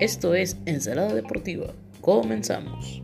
Esto es Ensalada Deportiva. Comenzamos.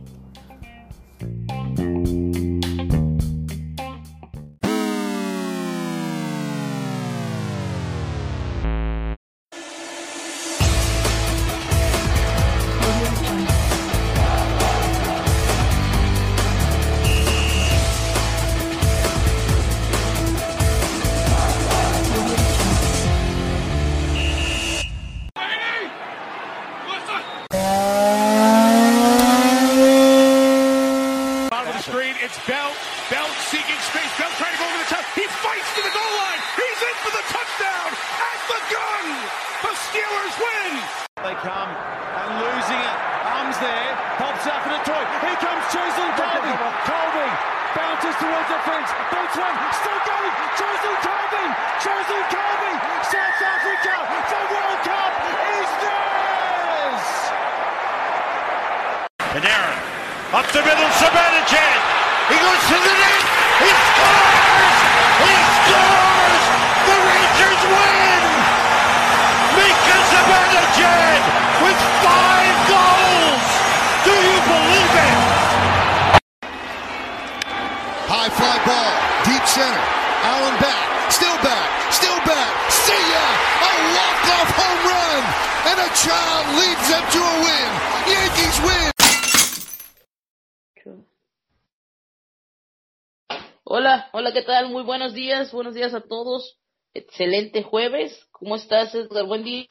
Días, buenos días a todos. Excelente jueves. ¿Cómo estás, Edgar? Buen día.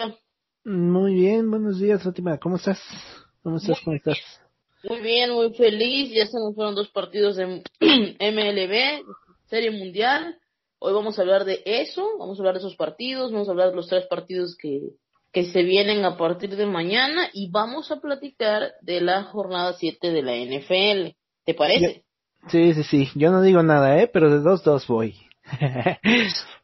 Muy bien, buenos días, Fátima. ¿Cómo estás? ¿Cómo estás? ¿Cómo estás? Muy bien, muy feliz. Ya se nos fueron dos partidos de MLB, Serie Mundial. Hoy vamos a hablar de eso, vamos a hablar de esos partidos, vamos a hablar de los tres partidos que, que se vienen a partir de mañana y vamos a platicar de la jornada 7 de la NFL. ¿Te parece? Sí, sí, sí. Yo no digo nada, ¿eh? Pero de 2-2 voy.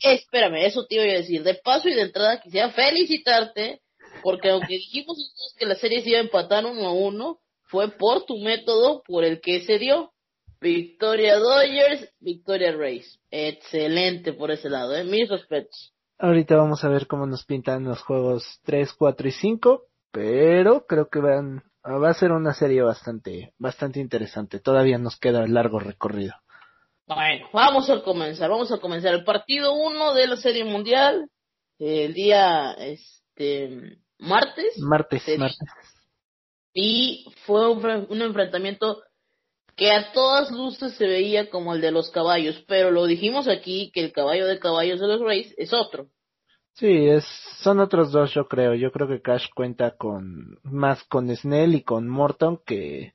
Espérame, eso te iba a decir. De paso y de entrada quisiera felicitarte, porque aunque dijimos que la serie se iba a empatar uno a uno, fue por tu método por el que se dio. Victoria Dodgers, Victoria Rays. Excelente por ese lado, ¿eh? Mis respetos. Ahorita vamos a ver cómo nos pintan los juegos 3, 4 y 5, pero creo que va a ser una serie bastante, bastante interesante. Todavía nos queda largo recorrido. Bueno, vamos a comenzar, vamos a comenzar el partido 1 de la Serie Mundial, el día, este, martes. Martes, martes. y fue un enfrentamiento que a todas luces se veía como el de los caballos, pero lo dijimos aquí que el caballo de caballos de los Rays es otro. Sí, es, son otros dos, yo creo. Yo creo que Cash cuenta con, más con Snell y con Morton que,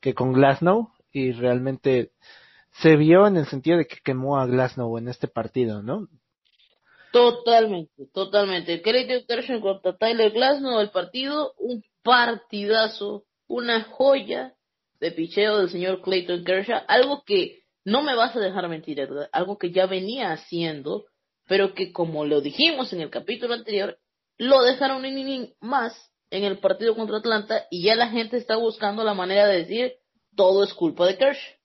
que con Glasnow, y realmente se vio en el sentido de que quemó a Glasnow en este partido, ¿no? Totalmente, totalmente. Clayton Kershaw contra Tyler Glasnow, el partido, un partidazo, una joya de picheo del señor Clayton Kershaw, algo que no me vas a dejar mentir, algo que ya venía haciendo, pero que como lo dijimos en el capítulo anterior, lo dejaron un inning más en el partido contra Atlanta y ya la gente está buscando la manera de decir todo es culpa de Kershaw.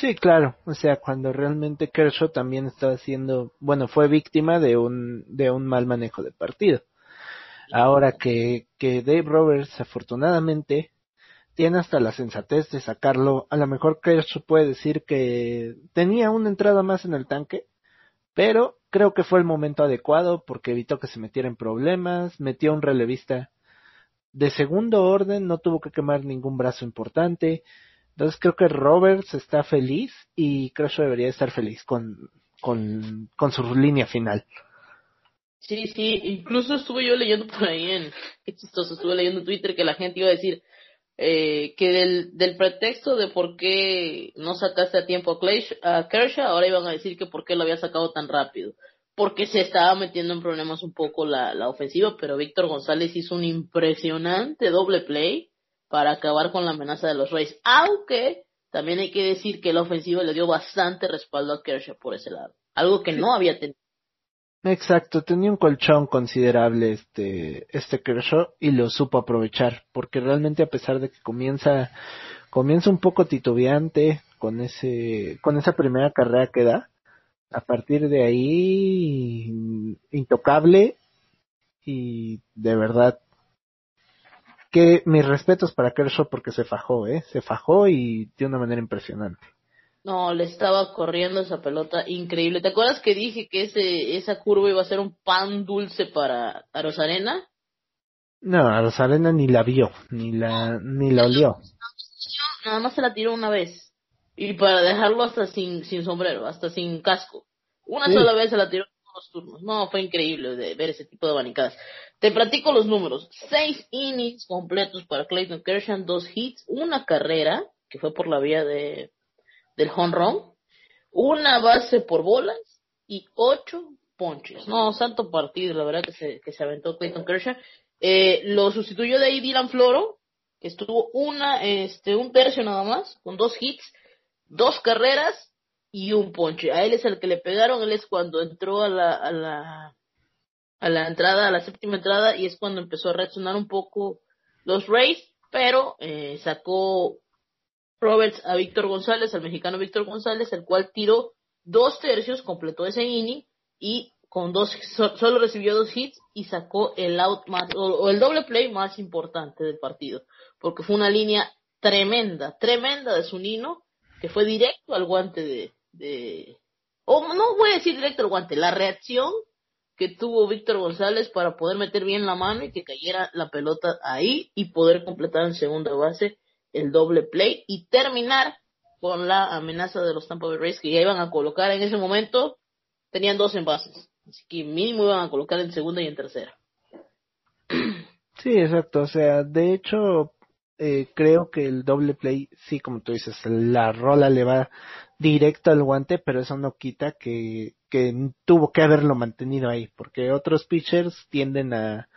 Sí, claro. O sea, cuando realmente Kershaw también estaba siendo, bueno, fue víctima de un, de un mal manejo de partido. Ahora que, que Dave Roberts afortunadamente tiene hasta la sensatez de sacarlo, a lo mejor Kershaw puede decir que tenía una entrada más en el tanque, pero creo que fue el momento adecuado porque evitó que se metiera en problemas, metió un relevista de segundo orden, no tuvo que quemar ningún brazo importante, entonces creo que Roberts está feliz y Kershaw debería estar feliz con, con, con su línea final. Sí, sí, incluso estuve yo leyendo por ahí en, qué chistoso, estuve leyendo en Twitter que la gente iba a decir eh, que del, del pretexto de por qué no sacaste a tiempo a, Clash, a Kershaw, ahora iban a decir que por qué lo había sacado tan rápido. Porque se estaba metiendo en problemas un poco la, la ofensiva, pero Víctor González hizo un impresionante doble play para acabar con la amenaza de los Rays. Aunque también hay que decir que la ofensiva le dio bastante respaldo a Kershaw por ese lado. Algo que no había tenido. Exacto, tenía un colchón considerable este, este Kershaw y lo supo aprovechar, porque realmente a pesar de que comienza, comienza un poco titubeante con ese, con esa primera carrera que da, a partir de ahí intocable y de verdad que mis respetos para Kershaw porque se fajó, eh, se fajó y de una manera impresionante. No, le estaba corriendo esa pelota increíble. ¿Te acuerdas que dije que ese esa curva iba a ser un pan dulce para Rosarena? No, a Rosarena ni la vio, ni la ni la olió. Nada más se la tiró una vez. Y para dejarlo hasta sin sin sombrero, hasta sin casco. Una sola vez se la tiró dos. No, fue increíble de ver ese tipo de abanicadas. Te platico los números. Seis innings completos para Clayton Kershaw, dos hits, una carrera, que fue por la vía de del home run, una base por bolas y ocho ponches. No, santo partido, la verdad que se, que se aventó Clayton Kershaw. Eh, lo sustituyó de ahí Dylan Floro, que estuvo una, este, un tercio nada más, con dos hits, dos carreras y un ponche. A él es el que le pegaron, él es cuando entró a la, a la, a la entrada, a la séptima entrada, y es cuando empezó a reaccionar un poco los Rays, pero eh, sacó Roberts a Víctor González, al mexicano Víctor González, el cual tiró dos tercios, completó ese inning y con dos, solo recibió dos hits y sacó el out más, o, el doble play más importante del partido, porque fue una línea tremenda, tremenda de su nino, que fue directo al guante de, de, o no voy a decir directo al guante, la reacción que tuvo Víctor González para poder meter bien la mano y que cayera la pelota ahí y poder completar en segunda base el doble play y terminar con la amenaza de los Tampa Bay Rays que ya iban a colocar en ese momento, tenían dos envases, así que mínimo iban a colocar en segunda y en tercera. Sí, exacto, o sea, de hecho, eh, creo que el doble play, sí, como tú dices, la rola le va directo al guante, pero eso no quita que, que tuvo que haberlo mantenido ahí, porque otros pitchers tienden a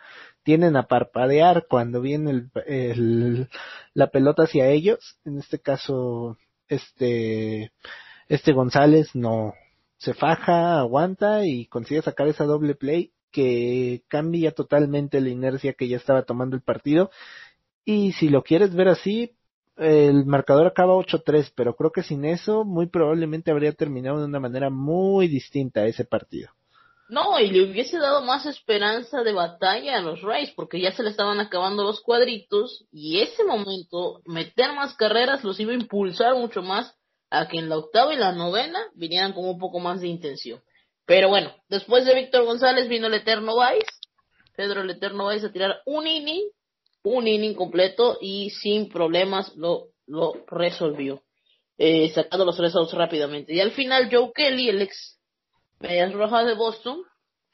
tienen a parpadear cuando viene el, la pelota hacia ellos. En este caso, este, este González no se faja, aguanta y consigue sacar esa doble play que cambia totalmente la inercia que ya estaba tomando el partido. Y si lo quieres ver así, el marcador acaba 8-3, pero creo que sin eso muy probablemente habría terminado de una manera muy distinta ese partido. No, y le hubiese dado más esperanza de batalla a los Rays, porque ya se le estaban acabando los cuadritos, y ese momento, meter más carreras los iba a impulsar mucho más a que en la octava y la novena vinieran con un poco más de intención. Pero bueno, después de Víctor González vino el Eterno Vice, Pedro el Eterno Vice a tirar un inning, un inning completo y sin problemas lo, lo resolvió, eh, sacando los tres outs rápidamente. Y al final Joe Kelly, el ex Medias Rojas de Boston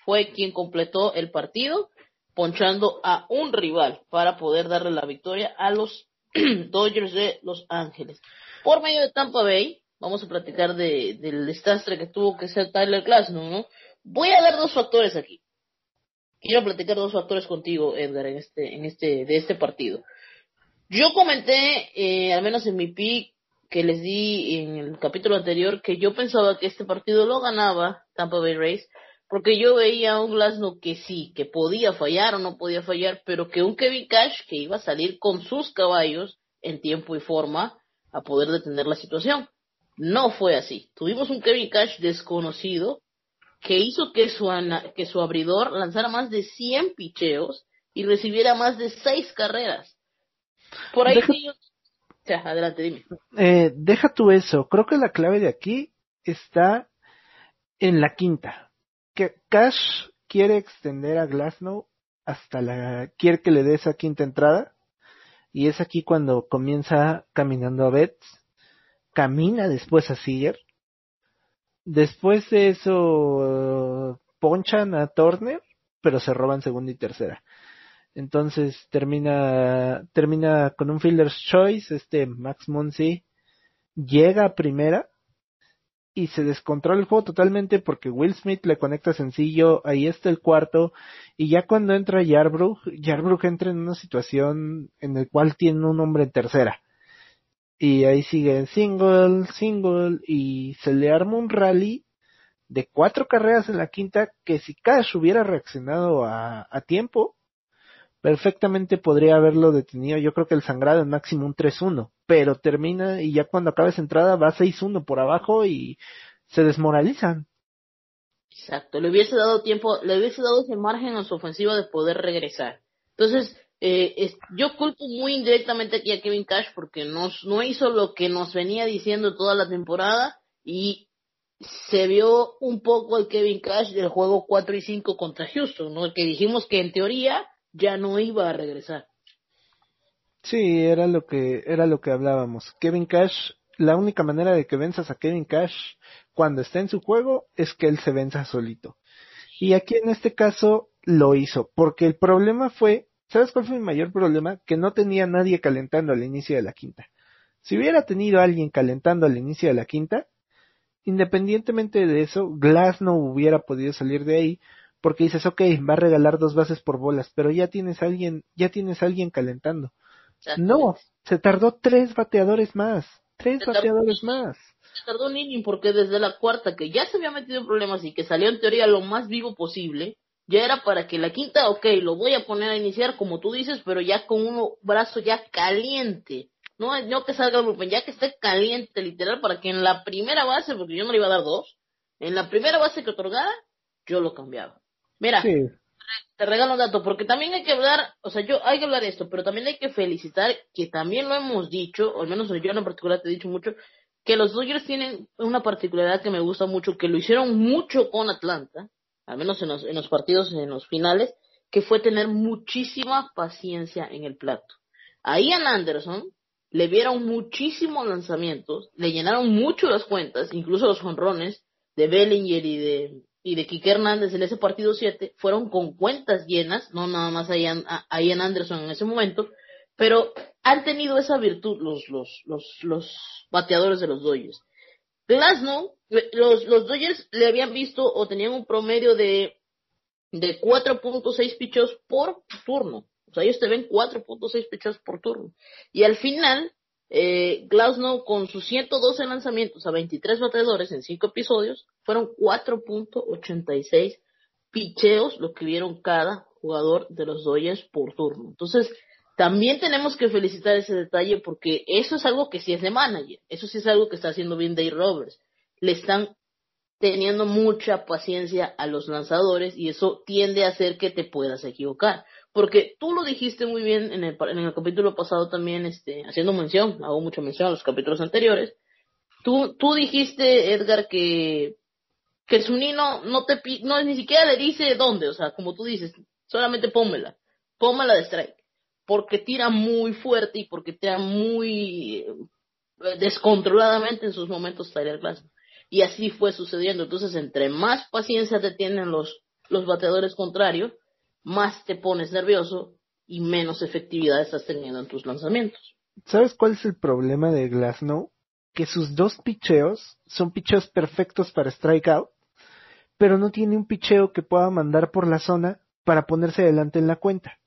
fue quien completó el partido, ponchando a un rival para poder darle la victoria a los Dodgers de Los Ángeles. Por medio de Tampa Bay, vamos a platicar de, del desastre que tuvo que ser Tyler Glasnow, ¿no? Voy a dar dos factores aquí. Quiero platicar dos factores contigo, Edgar, en este, en este, de este partido. Yo comenté, eh, al menos en mi pick, que les di en el capítulo anterior que yo pensaba que este partido lo ganaba Tampa Bay Rays porque yo veía a un Glasnow que sí, que podía fallar o no podía fallar, pero que un Kevin Cash que iba a salir con sus caballos en tiempo y forma a poder detener la situación. No fue así. Tuvimos un Kevin Cash desconocido que hizo que su, que su abridor lanzara más de 100 picheos y recibiera más de 6 carreras. Por ahí adelante, dime. Eh, deja tú eso. Creo que la clave de aquí está en la quinta. Que Cash quiere extender a Glasnow hasta la. quiere que le dé esa quinta entrada. Y es aquí cuando comienza caminando a Betts. Camina después a Seager. Después de eso ponchan a Turner, pero se roban segunda y tercera. Entonces termina, termina con un fielder's choice, este Max Muncy llega a primera y se descontrola el juego totalmente porque Will Smith le conecta sencillo, ahí está el cuarto, y ya cuando entra Yarbrough, Yarbrough entra en una situación en el cual tiene un hombre en tercera. Y ahí sigue single, single, y se le arma un rally de cuatro carreras en la quinta que si Cash hubiera reaccionado a, a tiempo, perfectamente podría haberlo detenido. Yo creo que el sangrado es máximo un 3-1, pero termina y ya cuando acaba esa entrada va 6-1 por abajo y se desmoralizan. Exacto, le hubiese dado tiempo, le hubiese dado ese margen a su ofensiva de poder regresar. Entonces, eh, yo culpo muy indirectamente aquí a Kevin Cash porque nos, no hizo lo que nos venía diciendo toda la temporada y se vio un poco el Kevin Cash del juego 4 y 5 contra Houston, ¿no? Que dijimos que en teoría ya no iba a regresar. Sí, era lo que era lo que hablábamos. Kevin Cash, la única manera de que venzas a Kevin Cash cuando está en su juego es que él se venza solito. Y aquí en este caso lo hizo, porque el problema fue, ¿sabes cuál fue mi mayor problema? Que no tenía nadie calentando al inicio de la quinta. Si hubiera tenido alguien calentando al inicio de la quinta, independientemente de eso, Glass no hubiera podido salir de ahí, porque dices, ok, va a regalar dos bases por bolas, pero ya tienes alguien, ya tienes alguien calentando. No, se tardó tres bateadores más, tres bateadores más. Se tardó un inning porque desde la cuarta, que ya se había metido en problemas y que salió en teoría lo más vivo posible, ya era para que la quinta, ok, lo voy a poner a iniciar como tú dices, pero ya con un brazo ya caliente. No, no que salga el ya que esté caliente, literal, para que en la primera base, porque yo no le iba a dar dos, en la primera base que otorgara, yo lo cambiaba. Mira, te regalo un dato, porque también hay que hablar, o sea, yo hay que hablar de esto, pero también hay que felicitar, que también lo hemos dicho, o al menos yo en particular te he dicho mucho, que los Dodgers tienen una particularidad que me gusta mucho, que lo hicieron mucho con Atlanta, al menos en los, en los partidos, en los finales, que fue tener muchísima paciencia en el plato. A Ian Anderson le vieron muchísimos lanzamientos, le llenaron mucho las cuentas, incluso los jonrones de Bellinger y de y de Kike Hernández en ese partido 7 fueron con cuentas llenas, no nada más a Ian, Anderson en ese momento, pero han tenido esa virtud los, los, los, los bateadores de los Dodgers. Glasnow, los, los Dodgers le habían visto o tenían un promedio de, de 4.6 pichos por turno. O sea, ellos te ven 4.6 pichos por turno. Y al final, eh, Glasnow con sus 112 lanzamientos a 23 bateadores en 5 episodios fueron 4.86 picheos lo que vieron cada jugador de los Dodgers por turno. Entonces, también tenemos que felicitar ese detalle porque eso es algo que sí es de manager, eso sí es algo que está haciendo bien Dave Roberts. Le están teniendo mucha paciencia a los lanzadores y eso tiende a hacer que te puedas equivocar. Porque tú lo dijiste muy bien en el, en el capítulo pasado también, este, haciendo mención, hago mucha mención a los capítulos anteriores, tú, tú dijiste, Edgar, que, que Zunino no te no ni siquiera le dice dónde, o sea, como tú dices, solamente pónmela, pónmela de strike, porque tira muy fuerte y porque tira muy eh, descontroladamente en sus momentos Glass. Y así fue sucediendo. Entonces, entre más paciencia te tienen los, los bateadores contrarios, más te pones nervioso y menos efectividad estás teniendo en tus lanzamientos. ¿Sabes cuál es el problema de Glasnow? Que sus dos picheos son picheos perfectos para strikeout, pero no tiene un picheo que pueda mandar por la zona para ponerse adelante en la cuenta.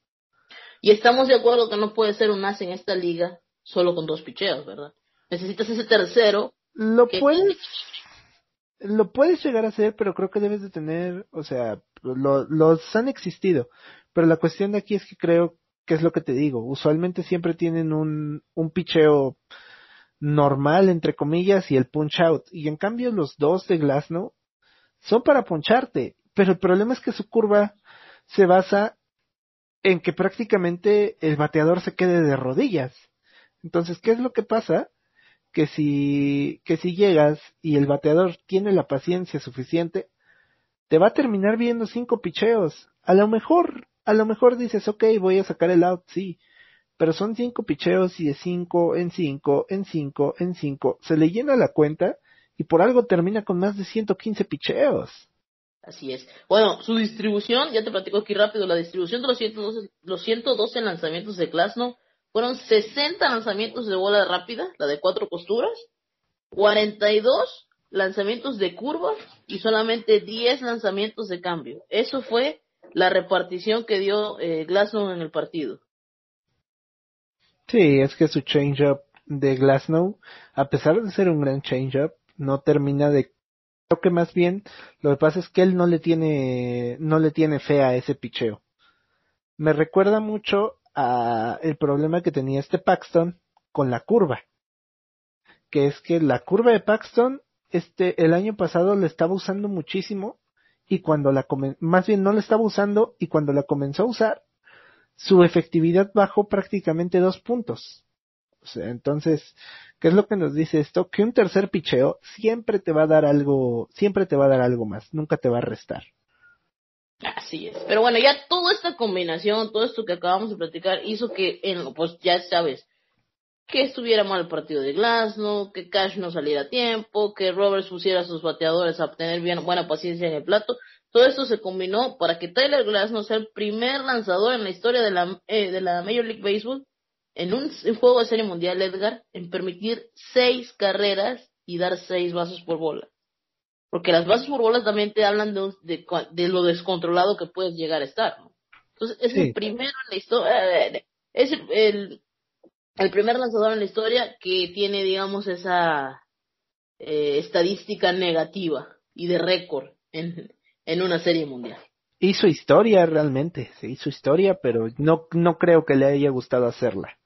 Y estamos de acuerdo que no puede ser un as en esta liga solo con dos picheos, ¿verdad? Necesitas ese tercero. Lo puedes, lo puedes llegar a hacer, pero creo que debes de tener, o sea, los han existido, pero la cuestión de aquí es que creo que es lo que te digo, usualmente siempre tienen un, un picheo normal, entre comillas, y el punch out, y en cambio los dos de Glasnow son para puncharte, pero el problema es que su curva se basa en que prácticamente el bateador se quede de rodillas. Entonces, ¿qué es lo que pasa? Que si, que si llegas y el bateador tiene la paciencia suficiente, te va a terminar viendo cinco picheos. A lo mejor, a lo mejor dices, ok, voy a sacar el out, sí. Pero son cinco picheos y de cinco en cinco, en cinco, en cinco. Se le llena la cuenta y por algo termina con más de 115 picheos. Así es. Bueno, su distribución, ya te platico aquí rápido, la distribución de los 112, los 112 lanzamientos de Glasno fueron 60 lanzamientos de bola rápida, la de cuatro costuras, 42 lanzamientos de curva y solamente 10 lanzamientos de cambio. Eso fue la repartición que dio eh, Glasnow en el partido. Sí, es que su change-up de Glasnow, a pesar de ser un gran change-up, no termina de creo que más bien lo que pasa es que él no le tiene no le tiene fe a ese picheo. Me recuerda mucho a el problema que tenía este Paxton con la curva. Que es que la curva de Paxton este, el año pasado lo estaba usando muchísimo y cuando la más bien no la estaba usando y cuando la comenzó a usar, su efectividad bajó prácticamente dos puntos. Entonces, ¿qué es lo que nos dice esto? Que un tercer picheo siempre te va a dar algo, siempre te va a dar algo más, nunca te va a restar. Así es. Pero bueno, ya toda esta combinación, todo esto que acabamos de platicar, hizo que, en, pues ya sabes, que estuviera mal el partido de Glasnow, que Cash no saliera a tiempo, que Roberts pusiera a sus bateadores a obtener bien, buena paciencia en el plato. Todo esto se combinó para que Tyler Glasnow sea el primer lanzador en la historia de la, eh, de la Major League Baseball en un juego de serie mundial, Edgar, en permitir seis carreras y dar seis bases por bola. Porque las bases por bola también te hablan de, de, lo descontrolado que puedes llegar a estar. Entonces, es el primero en la historia, es el, el, primer lanzador en la historia que tiene, digamos, esa eh, estadística negativa y de récord en, en una serie mundial hizo historia realmente, se hizo historia, pero no, no creo que le haya gustado hacerla.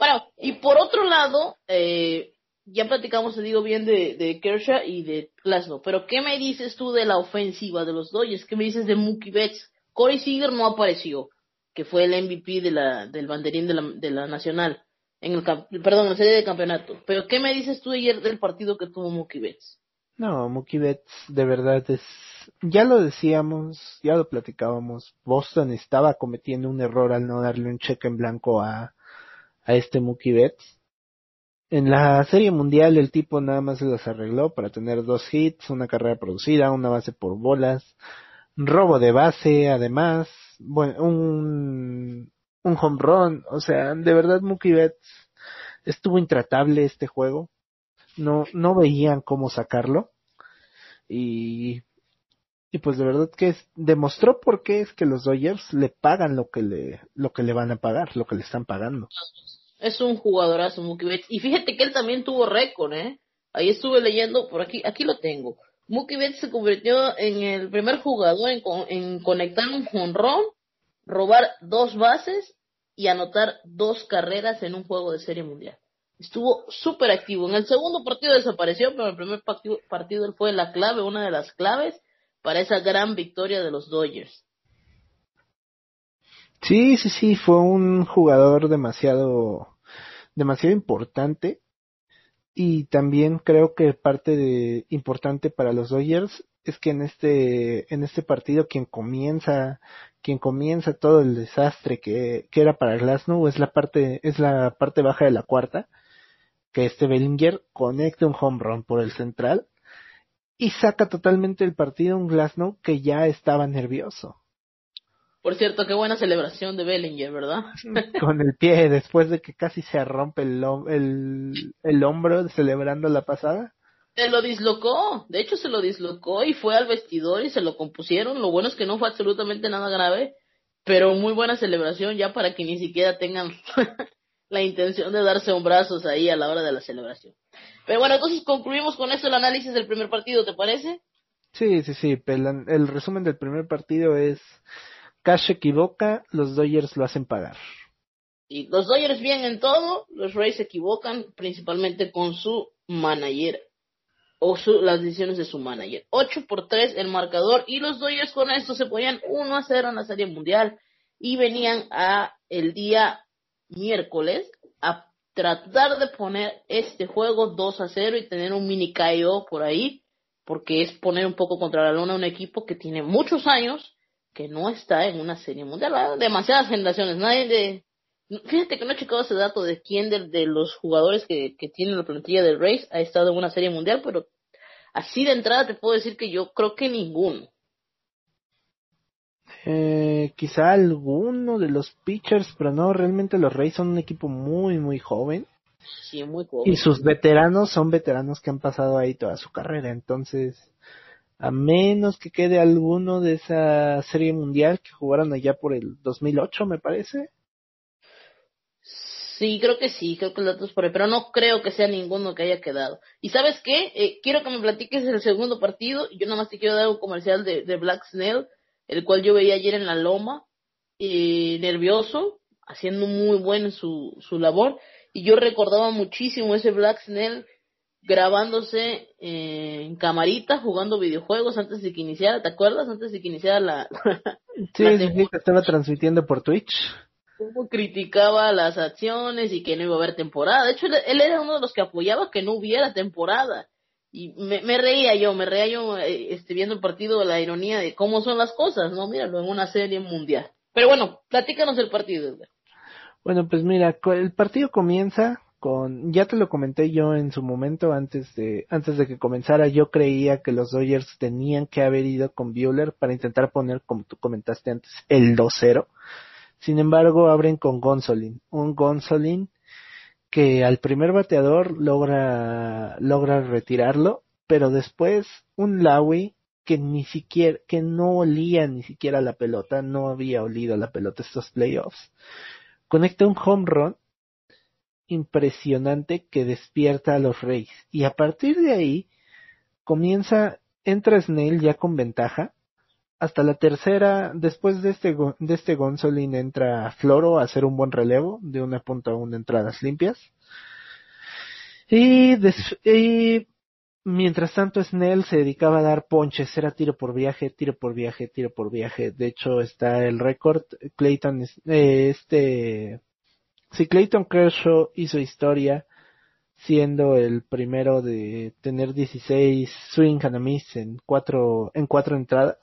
Bueno, y por otro lado, eh, ya platicamos, te digo bien, de, de Kershaw y de Glasnow, pero ¿qué me dices tú de la ofensiva de los Dodgers? ¿Qué me dices de Mookie Betts? Corey Seager no apareció, que fue el MVP de la, del banderín de la, de la Nacional, en el, perdón, en la serie de campeonato. Pero ¿qué me dices tú ayer del partido que tuvo Mookie Betts? No, Mookie Betts de verdad es, ya lo decíamos, ya lo platicábamos, Boston estaba cometiendo un error al no darle un cheque en blanco a, a este Mookie Betts. En la serie mundial el tipo nada más se los arregló para tener dos hits, una carrera producida, una base por bolas, robo de base, además, bueno, un, un home run, o sea, de verdad Mookie Betts estuvo intratable este juego, no, no veían cómo sacarlo y, y pues de verdad que demostró por qué es que los Dodgers le pagan lo que le, lo que le van a pagar, lo que le están pagando. Es un jugadorazo Mookie Betts. Y fíjate que él también tuvo récord, ¿eh? Ahí estuve leyendo, por aquí, aquí lo tengo. Mookie Betts se convirtió en el primer jugador en, conectar un jonrón, robar dos bases y anotar dos carreras en un juego de serie mundial. Estuvo súper activo. En el segundo partido desapareció, pero en el primer partido, partido él fue la clave, una de las claves para esa gran victoria de los Dodgers. Sí, sí, sí, fue un jugador demasiado, demasiado importante. Y también creo que parte de importante para los Dodgers es que en este, en este partido quien comienza, quien comienza todo el desastre que, que era para Glasnow es la parte, es la parte baja de la cuarta, que este Bellinger conecta un home run por el central y saca totalmente el partido un Glasnow que ya estaba nervioso. Por cierto, qué buena celebración de Bellinger, ¿verdad? Con el pie, después de que casi se rompe el, el, el hombro celebrando la pasada. Se lo dislocó, de hecho se lo dislocó y fue al vestidor y se lo compusieron. Lo bueno es que no fue absolutamente nada grave, pero muy buena celebración ya para que ni siquiera tengan la intención de darse un brazos ahí a la hora de la celebración. Pero bueno, entonces concluimos con esto el análisis del primer partido, ¿te parece? Sí, sí, sí. El, el resumen del primer partido es Cash equivoca, los Dodgers lo hacen pagar. Y los Dodgers bien en todo, los Rays se equivocan principalmente con su manager o las decisiones de su manager. 8 por 3 el marcador y los Dodgers con esto se ponían 1 a 0 en la serie mundial y venían a el día miércoles a tratar de poner este juego 2 a 0 y tener un mini KO por ahí porque es poner un poco contra la luna a un equipo que tiene muchos años que no está en una serie mundial. Demasiadas generaciones. Nadie de. Fíjate que no he checado ese dato de quién de, los jugadores que, que tienen la plantilla del Race ha estado en una serie mundial, pero así de entrada te puedo decir que yo creo que ninguno. Eh, quizá alguno de los pitchers, pero no, realmente los Rays son un equipo muy, muy joven. Sí, muy joven. Y sus veteranos son veteranos que han pasado ahí toda su carrera, entonces a menos que quede alguno de esa serie mundial que jugaron allá por el 2008, me parece. Sí, creo que sí, creo que el dato es por ahí, pero no creo que sea ninguno que haya quedado. Y sabes qué, eh, quiero que me platiques el segundo partido, yo nada más te quiero dar un comercial de, Black Snell, el cual yo veía ayer en la loma, nervioso, haciendo muy buen su, su labor, y yo recordaba muchísimo ese Black Snell grabándose eh, en camarita jugando videojuegos antes de que iniciara, ¿te acuerdas? Antes de que iniciara la... sí, la sí, sí, que estaba transmitiendo por Twitch. Cómo criticaba las acciones y que no iba a haber temporada. De hecho, él, él era uno de los que apoyaba que no hubiera temporada. Y me, me reía yo, me reía yo eh, este, viendo el partido, la ironía de cómo son las cosas, ¿no? Míralo, en una serie mundial. Pero bueno, platícanos el partido. Bueno, pues mira, el partido comienza con, ya te lo comenté yo en su momento antes de, antes de que comenzara, yo creía que los Dodgers tenían que haber ido con Bueller para intentar poner, como tú comentaste antes, el 2-0. Sin embargo, abren con Gonsolin, un Gonsolin que al primer bateador logra, logra retirarlo, pero después un Laui que ni siquiera, que no olía ni siquiera la pelota, no había olido la pelota estos playoffs, conecta un home run impresionante que despierta a los Reyes. Y a partir de ahí comienza, entra Snell ya con ventaja. Hasta la tercera, después de este, de este Gonsolin entra Floro a hacer un buen relevo de una punta a una entradas limpias. Y, mientras tanto Snell se dedicaba a dar ponches, era tiro por viaje, tiro por viaje, tiro por viaje. De hecho está el récord, Clayton, eh, este, si Clayton Kershaw hizo historia siendo el primero de tener 16 swing and a miss en cuatro, en cuatro entradas,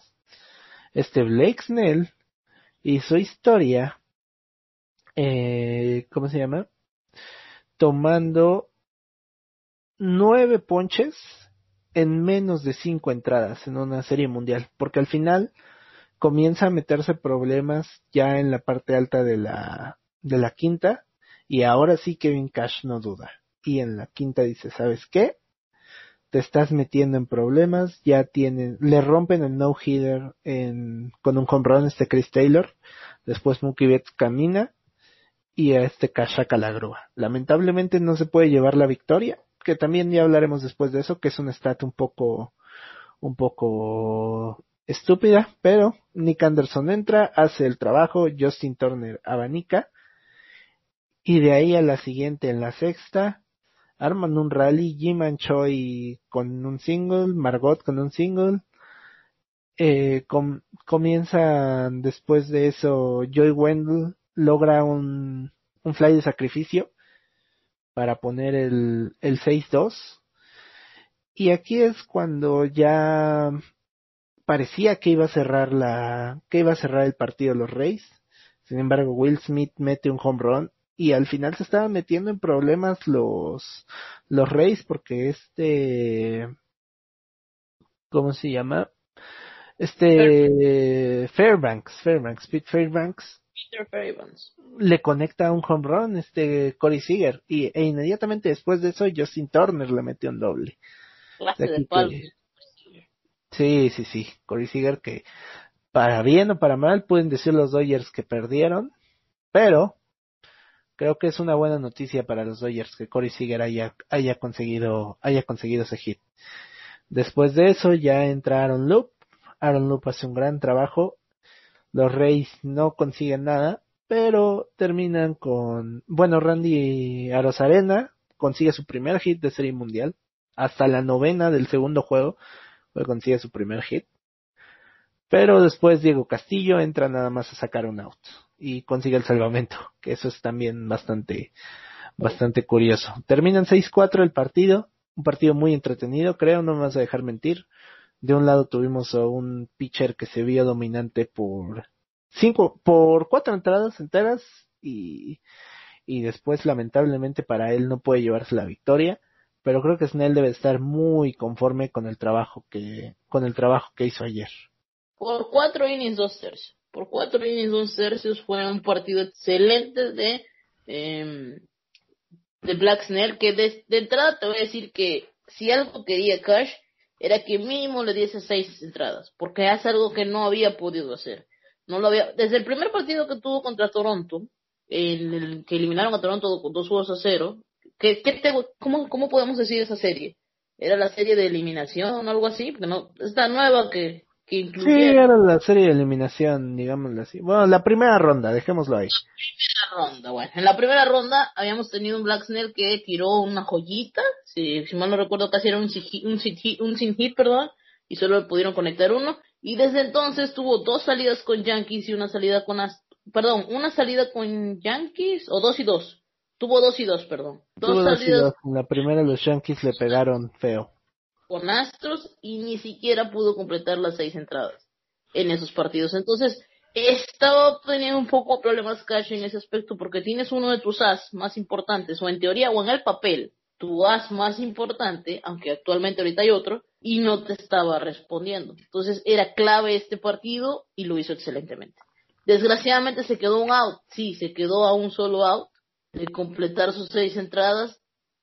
este Blake Snell hizo historia, eh, ¿cómo se llama? Tomando nueve ponches en menos de cinco entradas en una serie mundial, porque al final comienza a meterse problemas ya en la parte alta de la, de la quinta, y ahora sí Kevin Cash no duda. Y en la quinta dice, ¿sabes qué? Te estás metiendo en problemas, ya tienen, le rompen el no-hitter en, con un run este Chris Taylor, después Mookie Betts camina, y a este Cash saca la grúa. Lamentablemente no se puede llevar la victoria, que también ya hablaremos después de eso, que es un stat un poco, un poco estúpida, pero Nick Anderson entra, hace el trabajo, Justin Turner abanica, y de ahí a la siguiente, en la sexta, arman un rally, Jim and Choi con un single, Margot con un single, eh, com- comienzan después de eso, Joy Wendell logra un, un fly de sacrificio para poner el, el 6-2. Y aquí es cuando ya parecía que iba a cerrar la, que iba a cerrar el partido los Rays. Sin embargo, Will Smith mete un home run y al final se estaban metiendo en problemas los, los Rays porque este, ¿cómo se llama? Este, Fairbanks, Fairbanks, Pete Fairbanks Peter Fairbanks. le conecta un home run este Corey Seager y e inmediatamente después de eso Justin Turner le metió un doble. Clase De que- Sí, sí, sí, Corey Seager que para bien o para mal pueden decir los Dodgers que perdieron, pero creo que es una buena noticia para los Dodgers que Corey Seager haya, haya conseguido, haya conseguido ese hit. Después de eso ya entra Aaron Loop, Aaron Loop hace un gran trabajo, los Rays no consiguen nada, pero terminan con, bueno, Randy Arozarena consigue su primer hit de serie mundial, hasta la novena del segundo juego, fue consigue su primer hit. Pero después Diego Castillo entra nada más a sacar un out y consigue el salvamento, que eso es también bastante, bastante curioso. Terminan 6-4 el partido, un partido muy entretenido, creo, no me vas a dejar mentir. De un lado tuvimos a un pitcher que se vio dominante por cinco, por cuatro entradas enteras y, y después lamentablemente para él no puede llevarse la victoria, pero creo que Snell debe estar muy conforme con el trabajo que, con el trabajo que hizo ayer. Por cuatro innings, dos tercios. Por cuatro innings, dos tercios fue un partido excelente de, eh, de Black Snell, que de, entrada te voy a decir que si algo quería Cash era que mínimo le diese seis entradas, porque hace algo que no había podido hacer. No lo había, desde el primer partido que tuvo contra Toronto, en el que eliminaron a Toronto con dos juegos a cero, ¿qué, qué cómo, ¿cómo podemos decir esa serie? ¿Era la serie de eliminación o algo así? Porque no, esta nueva que, que Sí, incluyeron era la serie de eliminación, digámoslo así. Bueno, la primera ronda, dejémoslo ahí. primera ronda. Bueno, en la primera ronda habíamos tenido un Black Snell que tiró una joyita, si, si mal no recuerdo casi era un, sin hit- un, un sin hit, perdón, y solo pudieron conectar uno. Y desde entonces tuvo dos salidas con Yankees y una salida con Ast perdón, una salida con Yankees o dos y dos. Tuvo dos y dos, perdón. Dos Tuvo dos y salidas dos. En la primera los Yankees le pegaron feo. Con Astros y ni siquiera pudo completar las seis entradas en esos partidos. Entonces, estaba teniendo un poco problemas Cash en ese aspecto porque tienes uno de tus as más importantes, o en teoría o en el papel, tu as más importante, aunque actualmente ahorita hay otro, y no te estaba respondiendo. Entonces, era clave este partido y lo hizo excelentemente. Desgraciadamente se quedó un out, sí, se quedó a un solo out de completar sus seis entradas,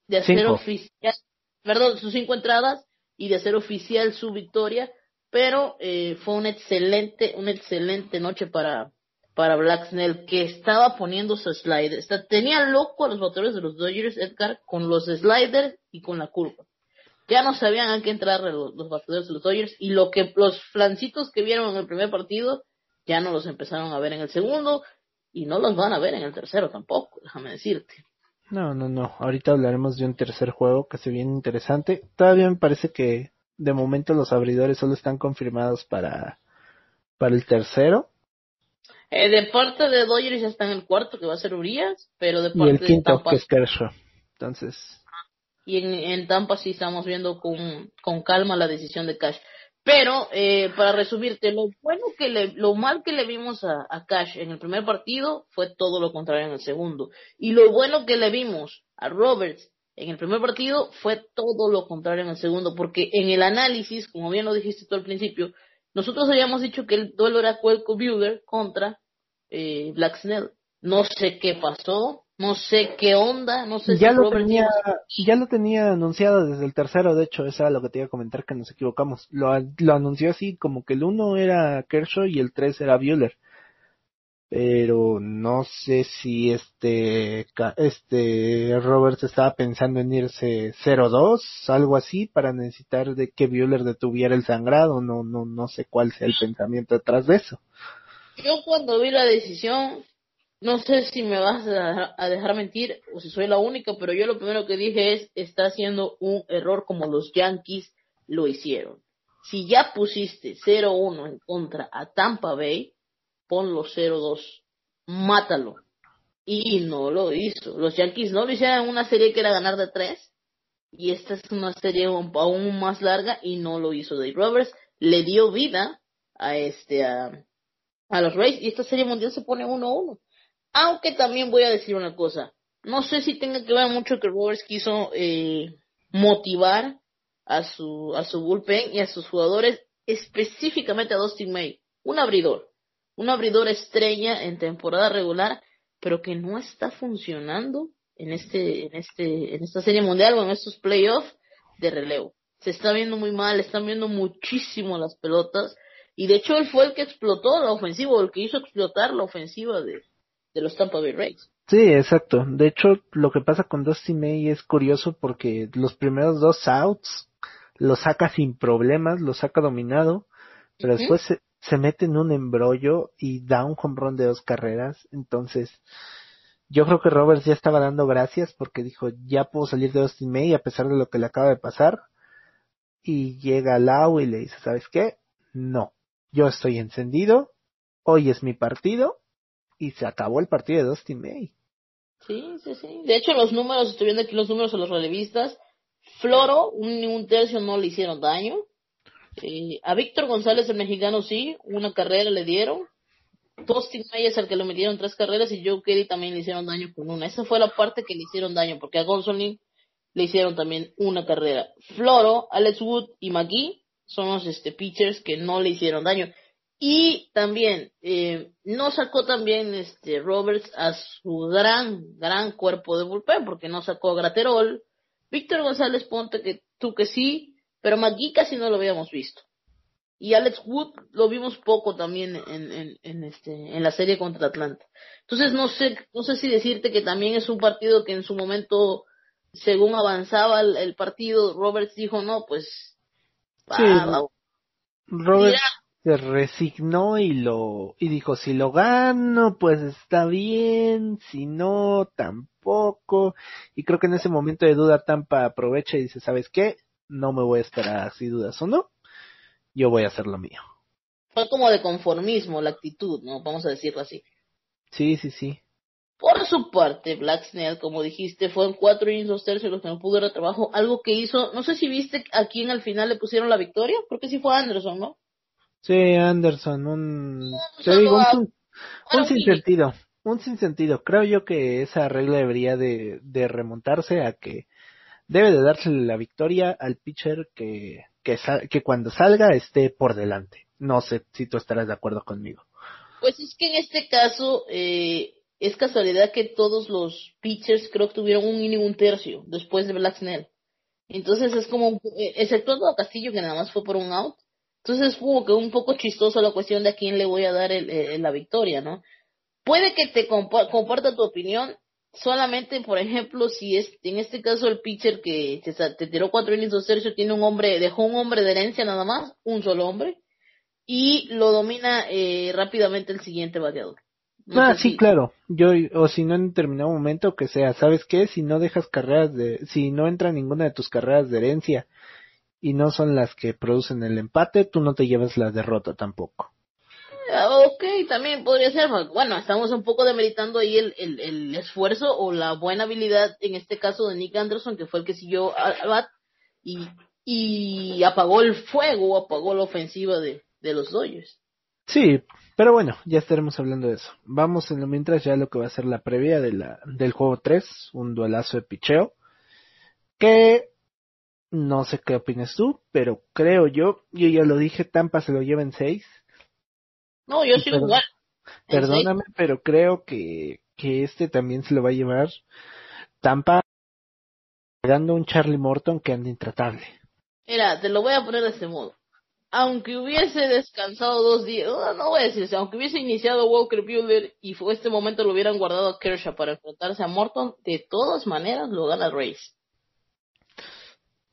de hacer Cinco. oficial, perdón, sus cinco entradas y de hacer oficial su victoria, pero eh, fue una excelente, una excelente noche para, para Black Snell, que estaba poniendo su slider. Tenía loco a los bateadores de los Dodgers, Edgar, con los sliders y con la curva. Ya no sabían a qué entrar los, los bateadores de los Dodgers, y lo que los flancitos que vieron en el primer partido, ya no los empezaron a ver en el segundo, y no los van a ver en el tercero tampoco, déjame decirte. No, no, no. Ahorita hablaremos de un tercer juego que se viene interesante. Todavía me parece que de momento los abridores solo están confirmados para, para el tercero. Eh, de parte de Dodgers ya está en el cuarto, que va a ser Urias, pero de Y parte el de quinto, Tampa que es Kershaw. Entonces, y en, en Tampa sí estamos viendo con, con calma la decisión de Cash. Pero, eh, para resumirte, lo bueno que le, lo mal que le vimos a, Cash en el primer partido fue todo lo contrario en el segundo. Y lo bueno que le vimos a Roberts en el primer partido fue todo lo contrario en el segundo, porque en el análisis, como bien lo dijiste tú al principio, nosotros habíamos dicho que el duelo era Cuelco Buehler contra eh, Black Snell. No sé qué pasó, no sé qué onda, no sé ya si lo tenía, ya lo tenía anunciado desde el tercero, de hecho, eso era lo que te iba a comentar que nos equivocamos. Lo, lo anunció así como que el uno era Kershaw y el tres era Bueller. Pero no sé si este, este Roberts estaba pensando en irse 0-2, algo así, para necesitar de que Bueller detuviera el sangrado, no, no, no sé cuál sea el pensamiento detrás de eso. Yo cuando vi la decisión, no sé si me vas a, dejar mentir o si soy la única, pero yo lo primero que dije es, está haciendo un error como los Yankees lo hicieron. Si ya pusiste 0-1 en contra a Tampa Bay, ponlo 0-2, mátalo. Y no lo hizo. Los Yankees no lo hicieron en una serie que era ganar de 3, y esta es una serie aún más larga y no lo hizo Dave Roberts. Le dio vida a este, a los Rays y esta serie mundial se pone 1-1. Aunque también voy a decir una cosa. No sé si tenga que ver mucho que Roberts quiso eh, motivar a su, a su bullpen y a sus jugadores, específicamente a Dustin May, un abridor, un abridor estrella en temporada regular, pero que no está funcionando en este, en este, en esta serie mundial o en estos playoffs de relevo. Se está viendo muy mal, están viendo muchísimo las pelotas, y de hecho él fue el que explotó la ofensiva, el que hizo explotar la ofensiva de, de los Tampa Bay Rays. Sí, exacto. De hecho, lo que pasa con Dusty May es curioso porque los primeros dos outs los saca sin problemas, los saca dominado, pero después se, se mete en un embrollo y da un home de dos carreras. Entonces, yo creo que Roberts ya estaba dando gracias porque dijo, ya puedo salir de Dusty May a pesar de lo que le acaba de pasar. Y llega Lau y le dice, ¿sabes qué? No, yo estoy encendido, hoy es mi partido y se acabó el partido de Dusty May. Sí, sí, sí. De hecho, los números, estoy viendo aquí los números a los relevistas. Floro, un, un tercio no le hicieron daño. Eh, a Víctor González, el mexicano, sí, una carrera le dieron. Dustin May es el que le metieron tres carreras y Joe Kelly también le hicieron daño con una. Esa fue la parte que le hicieron daño, porque a Gonzolin le hicieron también una carrera. Floro, Alex Wood y McGee son los este, pitchers que no le hicieron daño. Y también, eh, no sacó también este Roberts a su gran, gran cuerpo de bullpen, porque no sacó a Graterol. Víctor González Ponte, que tú que sí, pero McGee casi no lo habíamos visto. Y Alex Wood lo vimos poco también en, en, en, este, en la serie contra Atlanta. Entonces no sé, no sé si decirte que también es un partido que en su momento, según avanzaba el, el partido, Roberts dijo, no, pues, Sí. Roberts, se resignó y lo y dijo si lo gano pues está bien si no tampoco y creo que en ese momento de duda Tampa aprovecha y dice sabes qué no me voy a esperar si dudas o no yo voy a hacer lo mío fue como de conformismo la actitud no vamos a decirlo así. Sí sí sí. Por su parte, Black Snell, como dijiste, fue en cuatro innings dos tercios los que no pudo dar trabajo, algo que hizo, no sé si viste a quién al final le pusieron la victoria, creo que sí fue Anderson, ¿no? Sí, Anderson, un, te digo, un, un sinsentido, un sinsentido. Creo yo que esa regla debería de, de remontarse a que debe de darse la victoria al pitcher que, que, que cuando salga esté por delante. No sé si tú estarás de acuerdo conmigo. Pues es que en este caso, eh, es casualidad que todos los pitchers creo que tuvieron un inning un tercio después de Black Snell. Entonces es como, eh, exceptuando a Castillo que nada más fue por un out, entonces es como que un poco chistoso la cuestión de a quién le voy a dar el, la victoria, ¿no? Puede que te comparta tu opinión, solamente, por ejemplo, si es, en este caso el pitcher que te, tiró cuatro innings dos tercios tiene un hombre, dejó un hombre de herencia nada más, un solo hombre, y lo domina eh, rápidamente el siguiente bateador ah, sí, claro. Yo, o si no en determinado momento que sea, ¿sabes qué? Si no dejas carreras de, si no entra ninguna de tus carreras de herencia y no son las que producen el empate, tú no te llevas la derrota tampoco. Ah, ok, también podría ser. Bueno, estamos un poco demeritando ahí el, el, el esfuerzo o la buena habilidad, en este caso de Nick Anderson, que fue el que siguió al bat y, y apagó el fuego, apagó la ofensiva de, de los Dodgers. Sí, pero bueno, ya estaremos hablando de eso. Vamos en lo mientras ya lo que va a ser la previa de la, del juego 3, un duelazo de picheo, que no sé qué opinas tú, pero creo yo, yo ya lo dije, Tampa se lo lleva en 6. No, yo sigo igual. Perdóname, pero creo que, que este también se lo va a llevar Tampa dando un Charlie Morton que anda intratable. Mira, te lo voy a poner de este modo aunque hubiese descansado dos días, no, voy a decir eso, aunque hubiese iniciado Walker Buehler y fue este momento lo hubieran guardado a Kershaw para enfrentarse a Morton, de todas maneras lo gana Race.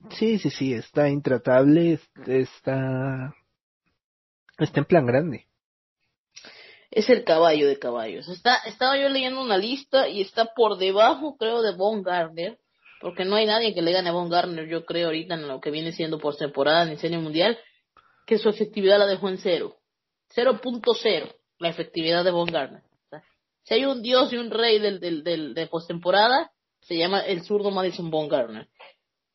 Sí, sí, sí, está intratable, está, está en plan grande. Es el caballo de caballos. Está, estaba yo leyendo una lista y está por debajo, creo, de Von Gardner, porque no hay nadie que le gane a Von Gardner, yo creo, ahorita en lo que viene siendo por temporada en serie mundial que su efectividad la dejó en cero. 0.0 la efectividad de Von Garner. si hay un dios y un rey del, del, del, de postemporada, se llama el zurdo Madison Von Garner.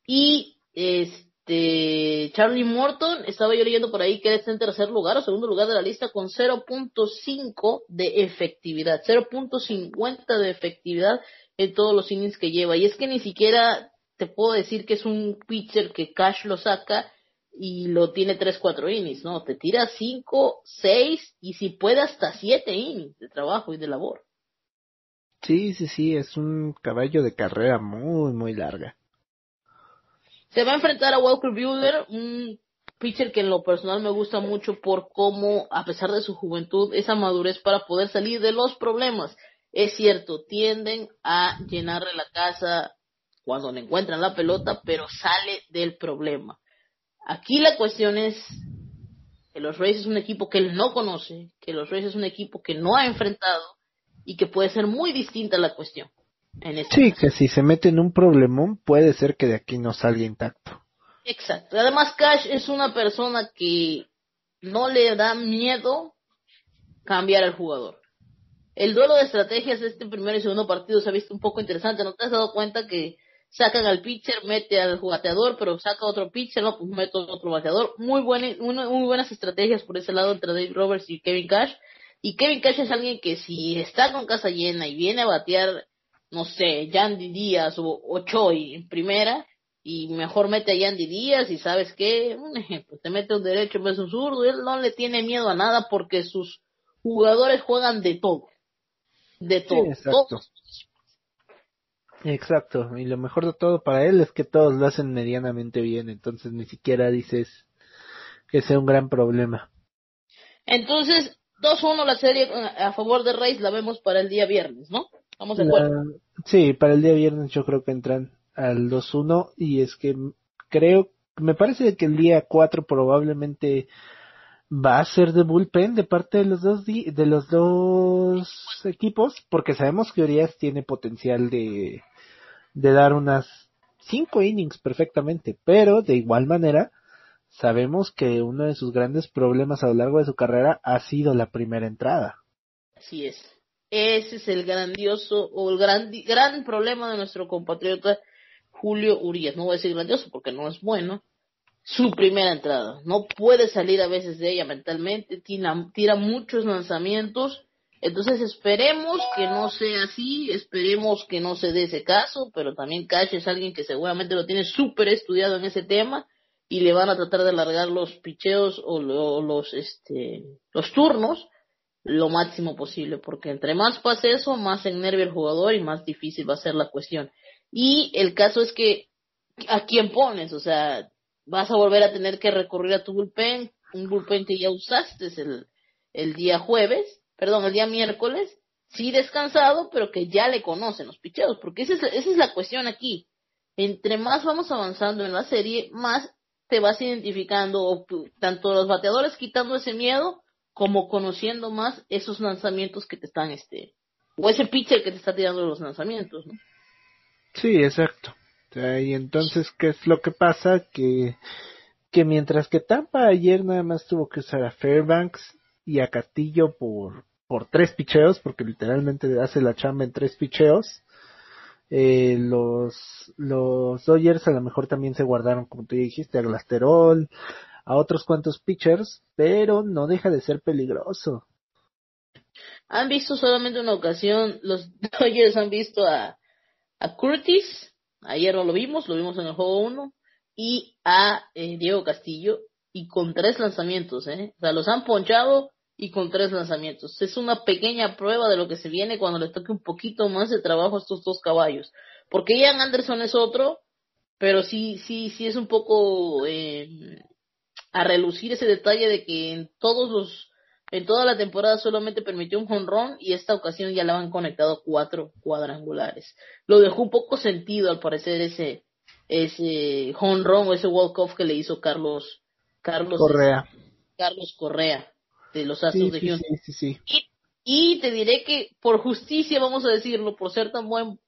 Y este Charlie Morton, estaba yo leyendo por ahí que está en tercer lugar o segundo lugar de la lista con 0.5 de efectividad, 0.50 de efectividad en todos los innings que lleva. Y es que ni siquiera te puedo decir que es un pitcher que Cash lo saca y lo tiene 3, 4 innings, ¿no? Te tira 5, 6 y si puede hasta 7 innings de trabajo y de labor. Sí, sí, sí, es un caballo de carrera muy, muy larga. Se va a enfrentar a Walker Buehler, un pitcher que en lo personal me gusta mucho por cómo, a pesar de su juventud, esa madurez para poder salir de los problemas. Es cierto, tienden a llenarle la casa cuando le encuentran la pelota, pero sale del problema. Aquí la cuestión es que los Rays es un equipo que él no conoce, que los Rays es un equipo que no ha enfrentado y que puede ser muy distinta la cuestión. En este sí, que si se mete en un problemón puede ser que de aquí no salga intacto. Exacto. Además, Cash es una persona que no le da miedo cambiar al jugador. El duelo de estrategias de este primer y segundo partido se ha visto un poco interesante. ¿No te has dado cuenta que sacan al pitcher, mete al bateador, pero saca otro pitcher, no, pues mete otro bateador. Muy, buenas muy buenas estrategias por ese lado entre Dave Roberts y Kevin Cash. Y Kevin Cash es alguien que si está con casa llena y viene a batear, no sé, Yandy Díaz o, o Choi en primera, y mejor mete a Yandy Díaz y sabes qué, un ejemplo, te mete un derecho en vez de un zurdo, él no le tiene miedo a nada porque sus jugadores juegan de todo. De todo. Exacto, y lo mejor de todo para él es que todos lo hacen medianamente bien, entonces ni siquiera dices que sea un gran problema. Entonces, 2-1 la serie a favor de Reyes la vemos para el día viernes, ¿no? Vamos de acuerdo. sí, para el día viernes yo creo que entran al 2-1 y es que creo, me parece que el día 4 probablemente va a ser de bullpen de parte de los dos de los dos equipos porque sabemos que Urias tiene potencial de de dar unas cinco innings perfectamente pero de igual manera sabemos que uno de sus grandes problemas a lo largo de su carrera ha sido la primera entrada así es ese es el grandioso o el gran gran problema de nuestro compatriota Julio Urias. No voy a decir grandioso porque no es bueno. Su primera entrada. No puede salir a veces de ella mentalmente, tira, tira muchos lanzamientos. Entonces esperemos que no sea así, esperemos que no se dé ese caso, pero también Cash es alguien que seguramente lo tiene súper estudiado en ese tema. Y le van a tratar de alargar los picheos o, los, este, los turnos lo máximo posible, porque entre más pase eso, más enervia el jugador y más difícil va a ser la cuestión. Y el caso es que, ¿a quién pones? O sea, vas a volver a tener que recurrir a tu bullpen, un bullpen que ya usaste el, el día jueves, perdón, el día miércoles, sí descansado, pero que ya le conocen los picheos, porque esa es, esa es la cuestión aquí. Entre más vamos avanzando en la serie, más te vas identificando, tanto los bateadores quitando ese miedo, como conociendo más esos lanzamientos que te están, este, o ese pitcher que te está tirando los lanzamientos, ¿no? Sí, exacto. Y entonces, ¿qué es lo que pasa? Que, que mientras que Tampa ayer nada más tuvo que usar a Fairbanks y a Castillo por, por tres picheos, porque literalmente hace la chamba en tres picheos, eh, los, los Dodgers a lo mejor también se guardaron, como tú dijiste, a Glasterol, a otros cuantos pitchers, pero no deja de ser peligroso. Han visto solamente una ocasión, los Dodgers han visto a, a Curtis, ayer no lo vimos, lo vimos en el juego 1, y a eh, Diego Castillo, y con tres lanzamientos, ¿eh? O sea, los han ponchado y con tres lanzamientos. Es una pequeña prueba de lo que se viene cuando le toque un poquito más de trabajo a estos dos caballos. Porque Ian Anderson es otro, pero sí, sí, sí es un poco eh, a relucir ese detalle de que en todos los en toda la temporada solamente permitió un jonrón y esta ocasión ya le han conectado cuatro cuadrangulares. Lo dejó un poco sentido al parecer ese ese jonrón o ese walk-off que le hizo Carlos Carlos Correa. Carlos Correa de los Astros de Houston. Sí, sí, y, y, te diré que por justicia vamos a decirlo, por ser tan buen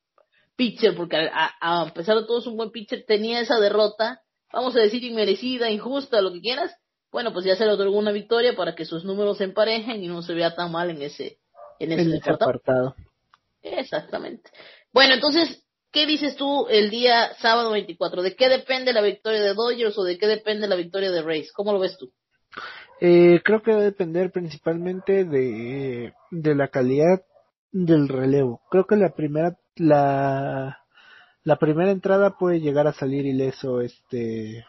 pitcher, porque a, a pesar de todo es un buen pitcher, tenía esa derrota, vamos a decir inmerecida, injusta, lo que quieras, bueno, pues ya se le otorgó una victoria para que sus números se emparejen y no se vea tan mal en ese, en ese, apartado. Exactamente. Bueno, entonces, ¿qué dices tú el día sábado 24? ¿De qué depende la victoria de Dodgers o de qué depende la victoria de Rays? ¿Cómo lo ves tú? Eh, creo que va a depender principalmente de, de la calidad del relevo. Creo que la primera, la, la primera entrada puede llegar a salir ileso, este,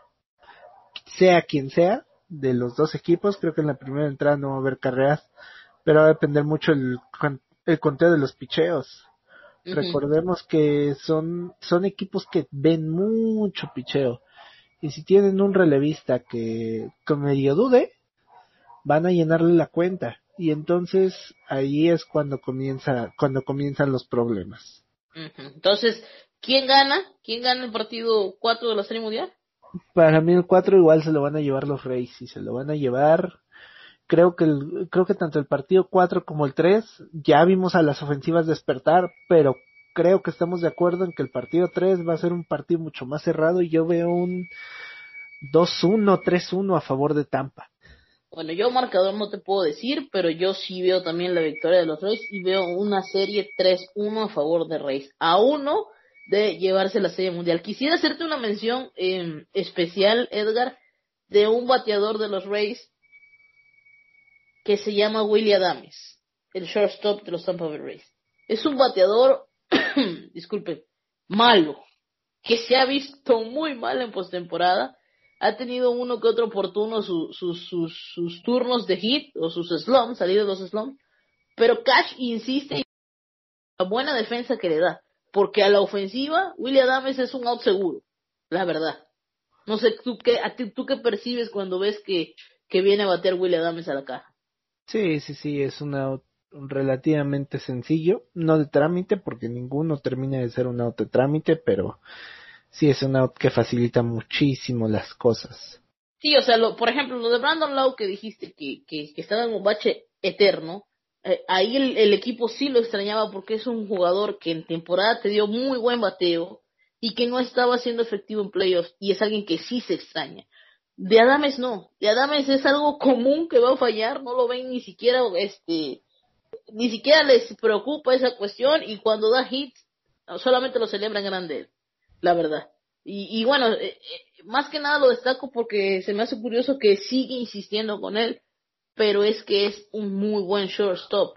sea quien sea, de los dos equipos. Creo que en la primera entrada no va a haber carreras, pero va a depender mucho el, el conteo de los picheos. Recordemos que son, son equipos que ven mucho picheo. Y si tienen un relevista que, con medio dude, van a llenarle la cuenta. Y entonces ahí es cuando comienza, cuando comienzan los problemas. Entonces, ¿quién gana? ¿Quién gana el partido 4 de la Serie Mundial? Para mí el 4 igual se lo van a llevar los Rays y se lo van a llevar. Creo que el, creo que tanto el partido 4 como el 3 ya vimos a las ofensivas despertar, pero creo que estamos de acuerdo en que el partido 3 va a ser un partido mucho más cerrado y yo veo un 2-1, 3-1 a favor de Tampa. Bueno, yo marcador no te puedo decir, pero yo sí veo también la victoria de los Rays y veo una serie 3-1 a favor de Rays. A uno de llevarse la Serie Mundial. Quisiera hacerte una mención eh, especial, Edgar, de un bateador de los Rays que se llama Willie Adames, el shortstop de los Tampa Bay Rays. Es un bateador, disculpe, malo, que se ha visto muy mal en postemporada. Ha tenido uno que otro oportuno sus, sus, sus turnos de hit o sus slumps, salir de los slumps, pero Cash insiste en la buena defensa que le da porque a la ofensiva William Adams es un out seguro, la verdad. No sé, ¿tú qué, a ti, ¿tú qué percibes cuando ves que, que viene a bater William Adams a la caja? Sí, sí, sí, es un out relativamente sencillo, no de trámite, porque ninguno termina de ser un out de trámite, pero sí es un out que facilita muchísimo las cosas. Sí, o sea, lo, por ejemplo, lo de Brandon Lowe que dijiste que, que, que estaba en un bache eterno, eh, ahí el, equipo sí lo extrañaba porque es un jugador que en temporada te dio muy buen bateo y que no estaba siendo efectivo en playoffs y es alguien que sí se extraña. De Adames no, de Adames es algo común que va a fallar, no lo ven ni siquiera, este, ni siquiera les preocupa esa cuestión y cuando da hits solamente lo celebran grande, la verdad. Y, y bueno, eh, eh, más que nada lo destaco porque se me hace curioso que sigue insistiendo con él, pero es que es un muy buen shortstop.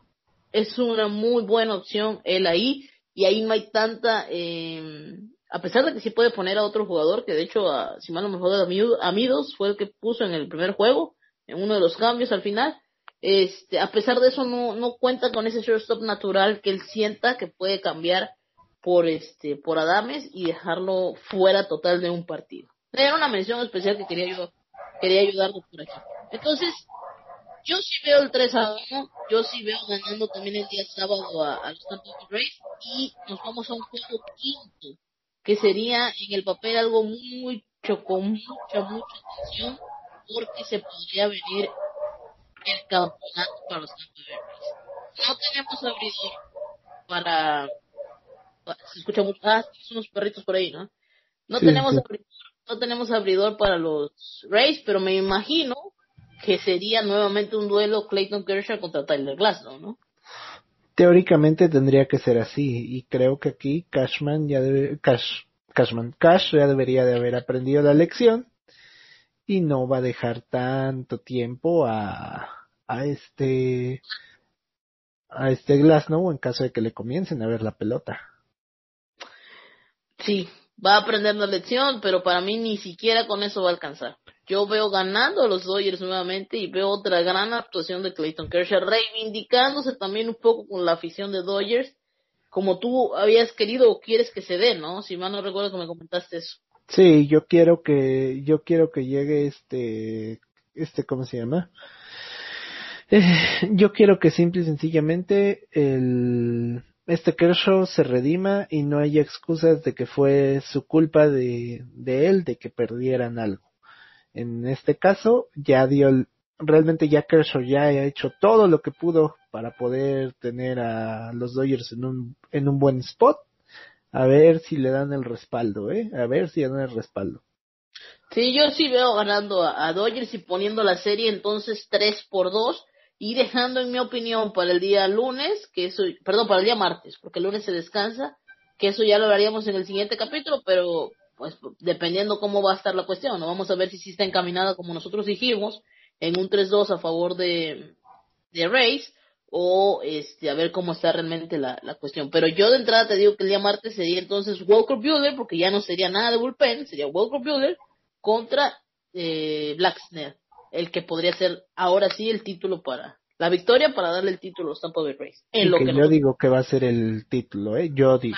Es una muy buena opción él ahí y ahí no hay tanta eh, a pesar de que sí puede poner a otro jugador, que de hecho, a, si mal no me joda, Amidos fue el que puso en el primer juego, en uno de los cambios al final, este, a pesar de eso no, no cuenta con ese shortstop natural que él sienta que puede cambiar por este, por Adames y dejarlo fuera total de un partido. Era una mención especial que quería yo, quería ayudarlo por aquí. Entonces, yo sí veo el 3 a 1, yo sí veo ganando también el día sábado a, a los Tampa Bay Rays y nos vamos a un juego quinto que sería en el papel algo mucho, con mucha, mucha atención, porque se podría venir el campeonato para los Tampa Bay No tenemos abridor para... Se escucha mucho... Ah, son unos perritos por ahí, ¿no? No tenemos abridor, no tenemos abridor para los Rays, pero me imagino que sería nuevamente un duelo Clayton Kershaw contra Tyler Glasnow, ¿no? teóricamente tendría que ser así y creo que aquí Cashman ya debe Cash Cashman Cash ya debería de haber aprendido la lección y no va a dejar tanto tiempo a a este a este Glasnow en caso de que le comiencen a ver la pelota. Sí, va a aprender la lección, pero para mí ni siquiera con eso va a alcanzar yo veo ganando a los Dodgers nuevamente y veo otra gran actuación de Clayton Kershaw, reivindicándose también un poco con la afición de Dodgers, como tú habías querido o quieres que se dé, ¿no? Si mal no recuerdo que me comentaste eso. Sí, yo quiero que, yo quiero que llegue este, este, ¿cómo se llama? Eh, yo quiero que simple y sencillamente el, este Kershaw se redima y no haya excusas de que fue su culpa de, de él, de que perdieran algo. En este caso, ya dio, realmente ya Kershaw ya ha hecho todo lo que pudo para poder tener a los Dodgers en un, en un buen spot. A ver si le dan el respaldo, ¿eh? A ver si le dan el respaldo. Sí, yo sí veo ganando a, Dodgers y poniendo la serie entonces 3 por 2 y dejando en mi opinión para el día lunes, que eso, perdón, para el día martes, porque el lunes se descansa, que eso ya lo haríamos en el siguiente capítulo, pero pues dependiendo cómo va a estar la cuestión, ¿no? Vamos a ver si sí está encaminada como nosotros dijimos, en un 3-2 a favor de, de Rays, o este, a ver cómo está realmente la, la cuestión. Pero yo de entrada te digo que el día martes sería entonces Walker Bueller, porque ya no sería nada de bullpen, sería Walker Bueller contra eh, Blacksner, el que podría ser ahora sí el título para, la victoria para darle el título a los Tampa Bay Rays. En lo que, yo digo que va a ser el título, ¿eh? Yo digo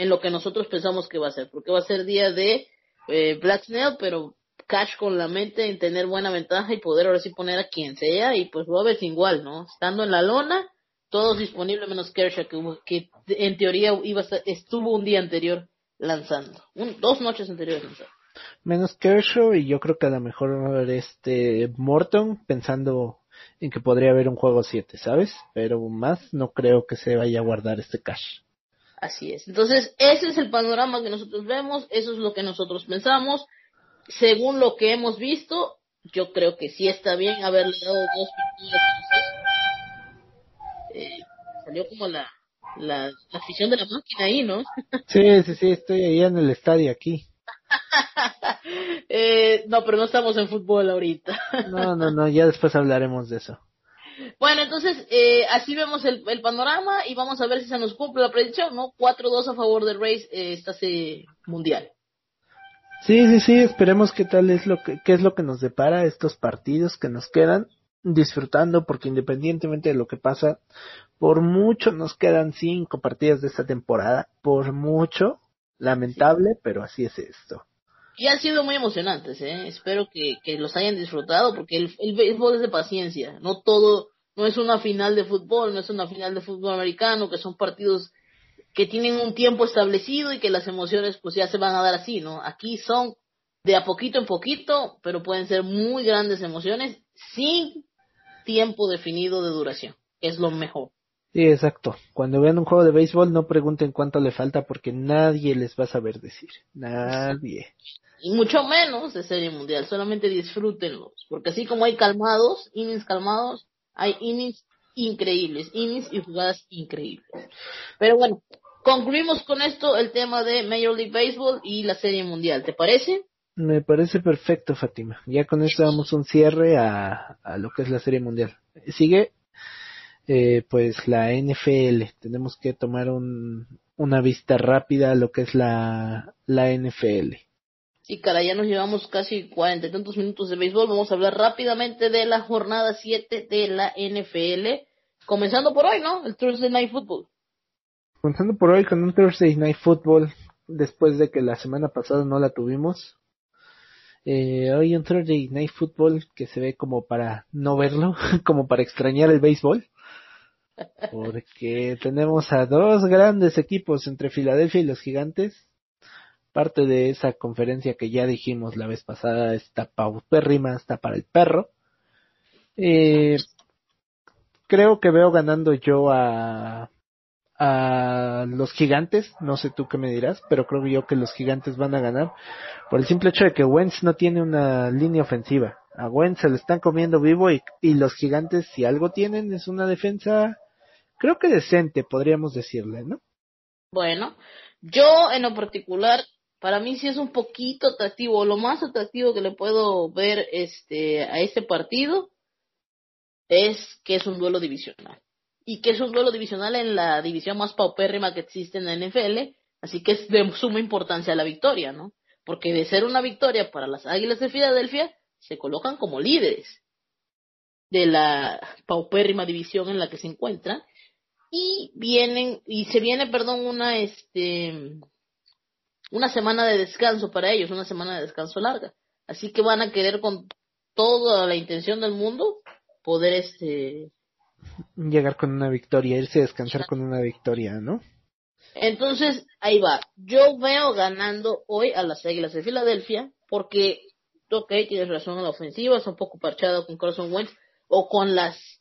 en lo que nosotros pensamos que va a ser, porque va a ser día de eh, Black Snail, pero Cash con la mente en tener buena ventaja y poder ahora sí poner a quien sea, y pues Roberts igual, ¿no? Estando en la lona, todos disponibles menos Kershaw, que, que en teoría iba a estuvo un día anterior lanzando, dos noches anteriores lanzando. Menos Kershaw y yo creo que a lo mejor este Morton pensando en que podría haber un juego 7, ¿sabes? Pero más no creo que se vaya a guardar este cash. Así es. Entonces, ese es el panorama que nosotros vemos, eso es lo que nosotros pensamos. Según lo que hemos visto, yo creo que sí está bien haberle dado dos partidos eh, salió como la, la, afición de la máquina ahí, ¿no? sí, sí, sí, estoy ahí en el estadio aquí. eh, no, pero no estamos en fútbol ahorita. no, no, no, ya después hablaremos de eso. Bueno, entonces, eh, así vemos el, el, panorama y vamos a ver si se nos cumple la predicción, ¿no? 4-2 a favor del Race eh, esta mundial. Sí, sí, sí, esperemos qué tal es lo que, qué es lo que nos depara estos partidos que nos quedan disfrutando porque independientemente de lo que pasa, por mucho nos quedan cinco partidas de esta temporada, por mucho, lamentable, pero así es esto y han sido muy emocionantes, ¿eh? Espero que, que los hayan disfrutado porque el, el béisbol es de paciencia, no todo, no es una final de fútbol, no es una final de fútbol americano, que son partidos que tienen un tiempo establecido y que las emociones pues ya se van a dar así, ¿no? Aquí son de a poquito en poquito, pero pueden ser muy grandes emociones sin tiempo definido de duración. Es lo mejor. Sí, exacto. Cuando vean un juego de béisbol, no pregunten cuánto le falta porque nadie les va a saber decir. Nadie. Y mucho menos de serie mundial. Solamente disfrútenlos. Porque así como hay calmados, innings calmados, hay innings increíbles. Innings y jugadas increíbles. Pero bueno, concluimos con esto el tema de Major League Baseball y la serie mundial. ¿Te parece? Me parece perfecto, Fátima. Ya con esto damos un cierre a, a lo que es la serie mundial. Sigue eh, pues la NFL. Tenemos que tomar un, una vista rápida a lo que es la, la NFL. Sí, cara, ya nos llevamos casi cuarenta y tantos minutos de béisbol. Vamos a hablar rápidamente de la jornada 7 de la NFL. Comenzando por hoy, ¿no? El Thursday Night Football. Comenzando por hoy con un Thursday Night Football, después de que la semana pasada no la tuvimos. Eh, hoy un Thursday Night Football que se ve como para no verlo, como para extrañar el béisbol. Porque tenemos a dos grandes equipos entre Filadelfia y los Gigantes. Parte de esa conferencia que ya dijimos la vez pasada está paupérrima, está para el perro. Eh, creo que veo ganando yo a, los gigantes, no sé tú qué me dirás, pero creo yo que los gigantes van a ganar por el simple hecho de que Wentz no tiene una línea ofensiva. A Wentz se lo están comiendo vivo y los gigantes si algo tienen es una defensa creo que decente, podríamos decirle, ¿no? Bueno, yo en lo particular, para mí sí es un poquito atractivo, lo más atractivo que le puedo ver este a este partido es que es un duelo divisional. Y que es un duelo divisional en la división más paupérrima que existe en la NFL, así que es de suma importancia la victoria, ¿no? Porque de ser una victoria para las Águilas de Filadelfia, se colocan como líderes de la paupérrima división en la que se encuentran y vienen y se viene perdón una este una semana de descanso para ellos una semana de descanso larga. Así que van a querer con toda la intención del mundo poder este llegar con una victoria irse a descansar con una victoria no entonces ahí va. Yo veo ganando hoy a las Águilas de Filadelfia porque ok tienes razón en la ofensiva es un poco parchado con Carson Wentz o con las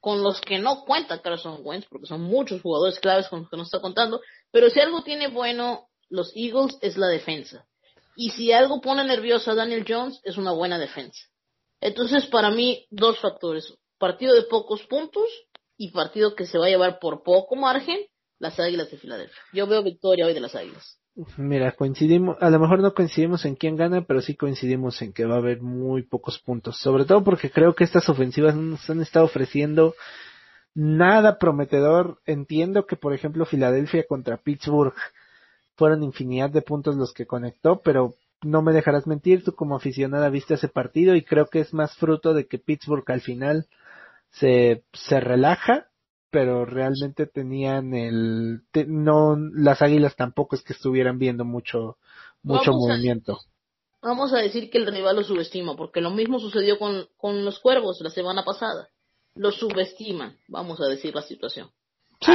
con los que no cuenta Carson Wentz, porque son muchos jugadores claves con los que nos está contando, pero si algo tiene bueno los Eagles es la defensa. Y si algo pone nervioso a Daniel Jones, es una buena defensa. Entonces, para mí, dos factores. Partido de pocos puntos y partido que se va a llevar por poco margen, las Águilas de Filadelfia. Yo veo victoria hoy de las Águilas. Mira, coincidimos, a lo mejor no coincidimos en quién gana, pero sí coincidimos en que va a haber muy pocos puntos. Sobre todo porque creo que estas ofensivas no nos han estado ofreciendo nada prometedor. Entiendo que, por ejemplo, Filadelfia contra Pittsburgh fueron infinidad de puntos los que conectó, pero no me dejarás mentir, tú como aficionada viste ese partido y creo que es más fruto de que Pittsburgh al final se, se relaja pero realmente tenían el no las águilas tampoco es que estuvieran viendo mucho mucho movimiento. Vamos a decir que el rival lo subestima porque lo mismo sucedió con con los cuervos la semana pasada. Lo subestiman vamos a decir la situación. Sí,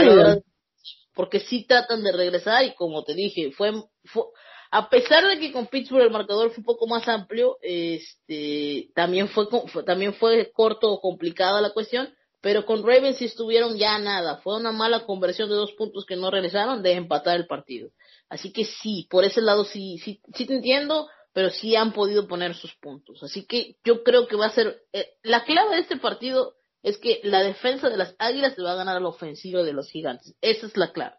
porque sí tratan de regresar y como te dije fue, fue a pesar de que con Pittsburgh el marcador fue un poco más amplio este también fue también fue corto o complicada la cuestión pero con Ravens sí estuvieron ya nada. Fue una mala conversión de dos puntos que no regresaron de empatar el partido. Así que sí, por ese lado sí, sí, sí te entiendo, pero sí han podido poner sus puntos. Así que yo creo que va a ser, eh, la clave de este partido es que la defensa de las Águilas le va a ganar a la ofensiva de los Gigantes. Esa es la clave.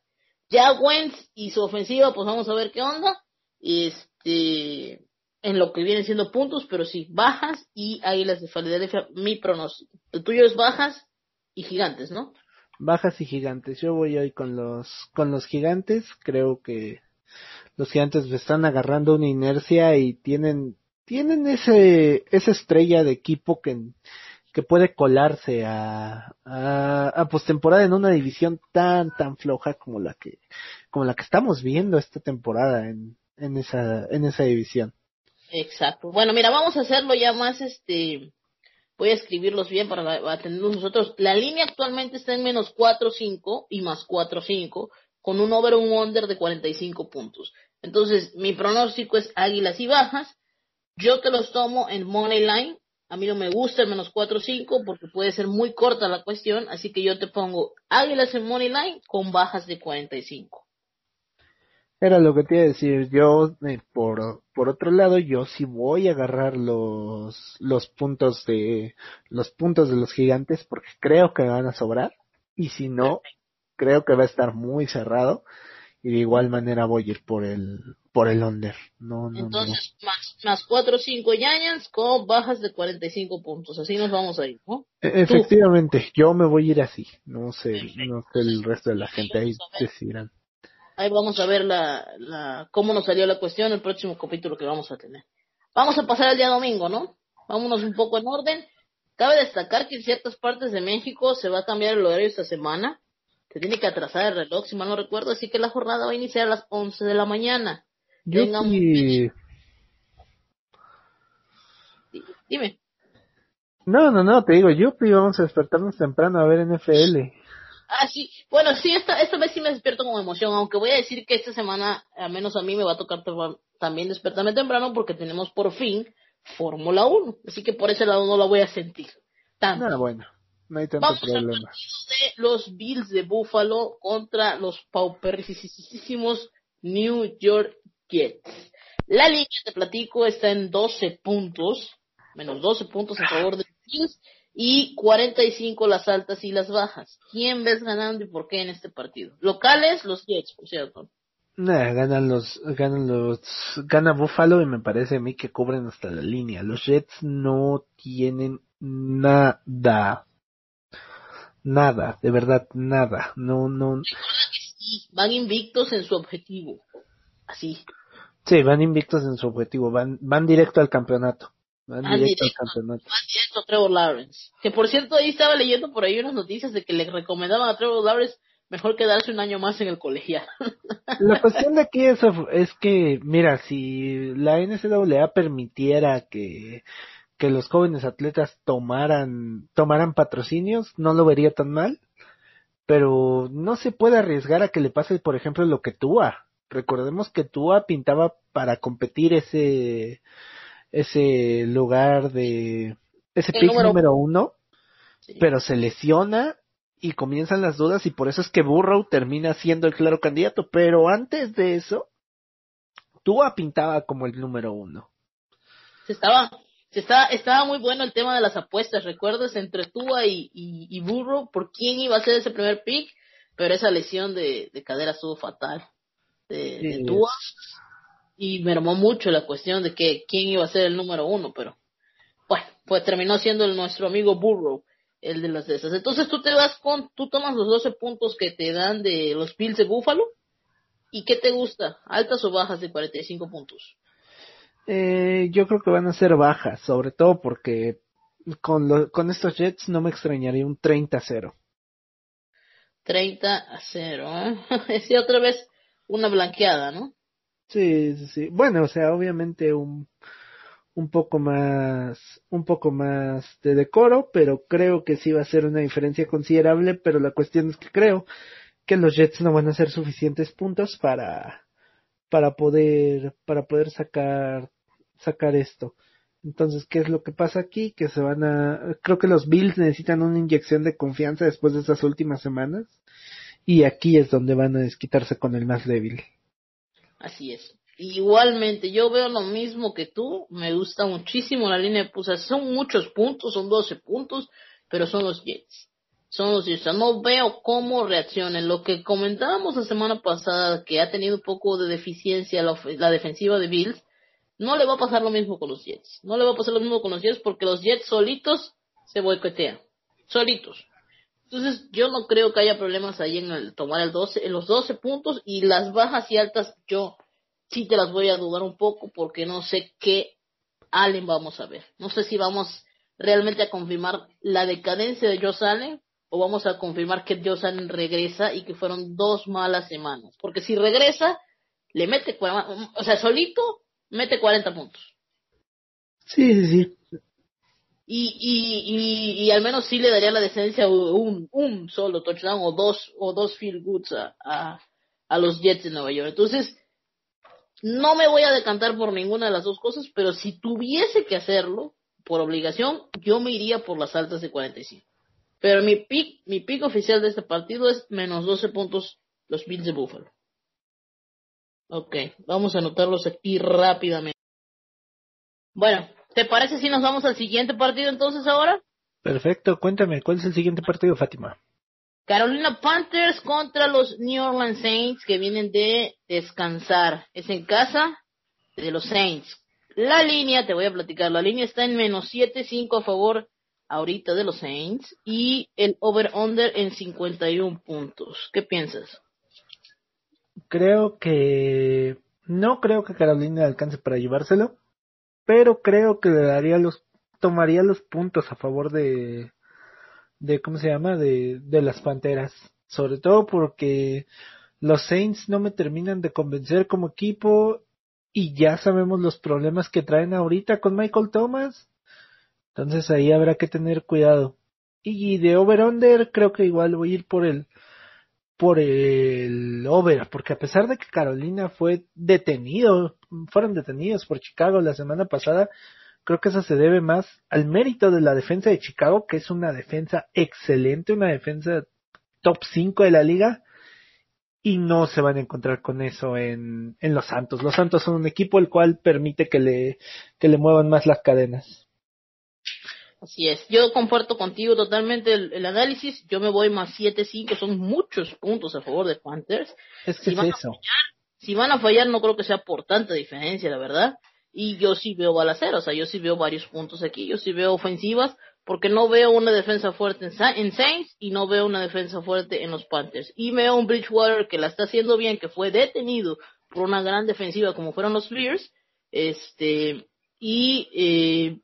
Ya Wentz y su ofensiva, pues vamos a ver qué onda. Este, en lo que vienen siendo puntos, pero sí, bajas y Águilas de Filadelfia, mi pronóstico. El tuyo es bajas y gigantes, ¿no? Bajas y gigantes. Yo voy hoy con los con los gigantes. Creo que los gigantes están agarrando una inercia y tienen tienen ese esa estrella de equipo que que puede colarse a, a, a postemporada en una división tan tan floja como la que como la que estamos viendo esta temporada en, en esa en esa división. Exacto. Bueno, mira, vamos a hacerlo ya más este voy a escribirlos bien para atenderlos nosotros. La línea actualmente está en menos 4.5 y más 4.5 con un over un under de 45 puntos. Entonces, mi pronóstico es águilas y bajas. Yo te los tomo en Money Line. A mí no me gusta el menos 4-5 porque puede ser muy corta la cuestión. Así que yo te pongo Águilas en Money Line con bajas de 45. Era lo que te iba a decir. Yo, eh, por, por otro lado, yo sí voy a agarrar los, los puntos de, los puntos de los gigantes porque creo que van a sobrar. Y si no, creo que va a estar muy cerrado. Y de igual manera voy a ir por el, por el under. No, no, Entonces, más, más 4 o 5 Giants con bajas de 45 puntos. Así nos vamos a ir, ¿no? E- Efectivamente, yo me voy a ir así. No sé, no sé el resto de la gente. Ahí decidirán. Ahí vamos a ver la, la, cómo nos salió la cuestión el próximo capítulo que vamos a tener. Vamos a pasar al día domingo, ¿no? Vámonos un poco en orden. Cabe destacar que en ciertas partes de México se va a cambiar el horario esta semana. Se tiene que atrasar el reloj, si mal no recuerdo, así que la jornada va a iniciar a las 11 de la mañana. Yo sí- Dime. No, no, no, te digo, yo vamos a despertarnos temprano a ver NFL. Ah, sí. Bueno, sí, esta, esta vez sí me despierto con emoción, aunque voy a decir que esta semana, al menos a mí, me va a tocar también despertarme temprano porque tenemos por fin Fórmula 1. Así que por ese lado no la voy a sentir. Tanto. Ah, bueno, no hay tanto Vamos problema. de los Bills de Buffalo contra los pauperísimos New York Jets. La línea, te platico, está en 12 puntos, menos 12 puntos a favor de los Bills y 45 las altas y las bajas. ¿Quién ves ganando y por qué en este partido? Locales, los Jets, por cierto. Nah, ganan los, ganan los, gana Buffalo y me parece a mí que cubren hasta la línea. Los Jets no tienen nada. Nada, de verdad, nada. No, no. Y van invictos en su objetivo. Así. Sí, van invictos en su objetivo, van, van directo al campeonato. Van Van directo al directo. campeonato. Más directo a Trevor Lawrence. Que por cierto, ahí estaba leyendo por ahí unas noticias de que le recomendaban a Trevor Lawrence mejor quedarse un año más en el colegial. La cuestión de aquí es, es que, mira, si la NCAA permitiera que, que los jóvenes atletas tomaran, tomaran patrocinios, no lo vería tan mal, pero no se puede arriesgar a que le pase, por ejemplo, lo que Tua. Recordemos que Tua pintaba para competir ese, ese lugar de, ese pick número- número uno, Sí. pero se lesiona y comienzan las dudas y por eso es que Burrow termina siendo el claro candidato. Pero antes de eso, Tua pintaba como el número uno. se estaba, se estaba, estaba muy bueno el tema de las apuestas, ¿recuerdas? Entre Tua y, y, y Burrow, por quién iba a ser ese primer pick, pero esa lesión de, de cadera estuvo fatal de, de Sí. Tua y mermó mucho la cuestión de que quién iba a ser el número uno, pero bueno, pues terminó siendo el, nuestro amigo Burrow el de las de esas. Entonces tú te vas con, tú tomas los 12 puntos que te dan de los Bills de Buffalo y ¿qué te gusta? ¿Altas o bajas de 45 puntos? Eh, yo creo que van a ser bajas, sobre todo porque con, lo- con estos Jets no me extrañaría un 30-0. 30 a 0. ¿eh? Sí, otra vez una blanqueada, ¿no? Sí, sí. Bueno, o sea, obviamente un, un poco más, un poco más de decoro, pero creo que sí va a ser una diferencia considerable, pero la cuestión es que creo que los Jets no van a hacer suficientes puntos para, para poder, para poder sacar, sacar esto. Entonces, ¿qué es lo que pasa aquí? Que se van a, creo que los Bills necesitan una inyección de confianza después de estas últimas semanas. Y aquí es donde van a desquitarse con el más débil. Así es. Igualmente, yo veo lo mismo que tú. Me gusta muchísimo la línea de pulsas. Son muchos puntos, son 12 puntos, pero son los Jets. Son los Jets. O sea, no veo cómo reaccionen. Lo que comentábamos la semana pasada, que ha tenido un poco de deficiencia la defensiva de Bills, no le va a pasar lo mismo con los Jets. No le va a pasar lo mismo con los Jets porque los Jets solitos se boicotean. Solitos. Entonces, yo no creo que haya problemas ahí en el tomar el 12, en los 12 puntos y las bajas y altas yo sí te las voy a dudar un poco porque no sé qué Allen vamos a ver. No sé si vamos realmente a confirmar la decadencia de Josh Allen o vamos a confirmar que Josh Allen regresa y que fueron dos malas semanas. Porque si regresa, le mete, o sea, solito mete 40 puntos. Sí, sí, sí. Y, y, y, al menos sí le daría la decencia un, un solo touchdown o dos, o dos field goods a, a, a los Jets de Nueva York. Entonces, no me voy a decantar por ninguna de las dos cosas, pero si tuviese que hacerlo por obligación, yo me iría por las altas de 45. Pero mi pick, mi pick oficial de este partido es menos 12 puntos los Bills de Buffalo. Ok, vamos a anotarlos aquí rápidamente. Bueno, ¿te parece si nos vamos al siguiente partido entonces ahora? Perfecto, cuéntame, ¿cuál es el siguiente partido, Fátima? Carolina Panthers contra los New Orleans Saints que vienen de descansar. Es en casa de los Saints. La línea, te voy a platicar, la línea está en menos 7-5 a favor ahorita de los Saints y el over-under en 51 puntos. ¿Qué piensas? Creo que no creo que Carolina alcance para llevárselo, pero creo que le daría los tomaría los puntos a favor de de cómo se llama de de las Panteras, sobre todo porque los Saints no me terminan de convencer como equipo y ya sabemos los problemas que traen ahorita con Michael Thomas. Entonces ahí habrá que tener cuidado. Y de over-under creo que igual voy a ir por el por el over, porque a pesar de que Carolina fue detenido, fueron detenidos por Chicago la semana pasada, creo que eso se debe más al mérito de la defensa de Chicago, que es una defensa excelente, una defensa top 5 de la liga, y no se van a encontrar con eso en, en los Santos. Los Santos son un equipo el cual permite que le, que le muevan más las cadenas. Así es, yo comparto contigo totalmente el, análisis, yo me voy más 7-5, son muchos puntos a favor de Panthers. Es que si van es eso. A fallar, si van a fallar no creo que sea por tanta diferencia, la verdad. Y yo sí veo balacera, o sea, yo sí veo varios puntos aquí, yo sí veo ofensivas, porque no veo una defensa fuerte en, Saints y no veo una defensa fuerte en los Panthers. Y veo un Bridgewater que la está haciendo bien, que fue detenido por una gran defensiva como fueron los Bears, este, y eh,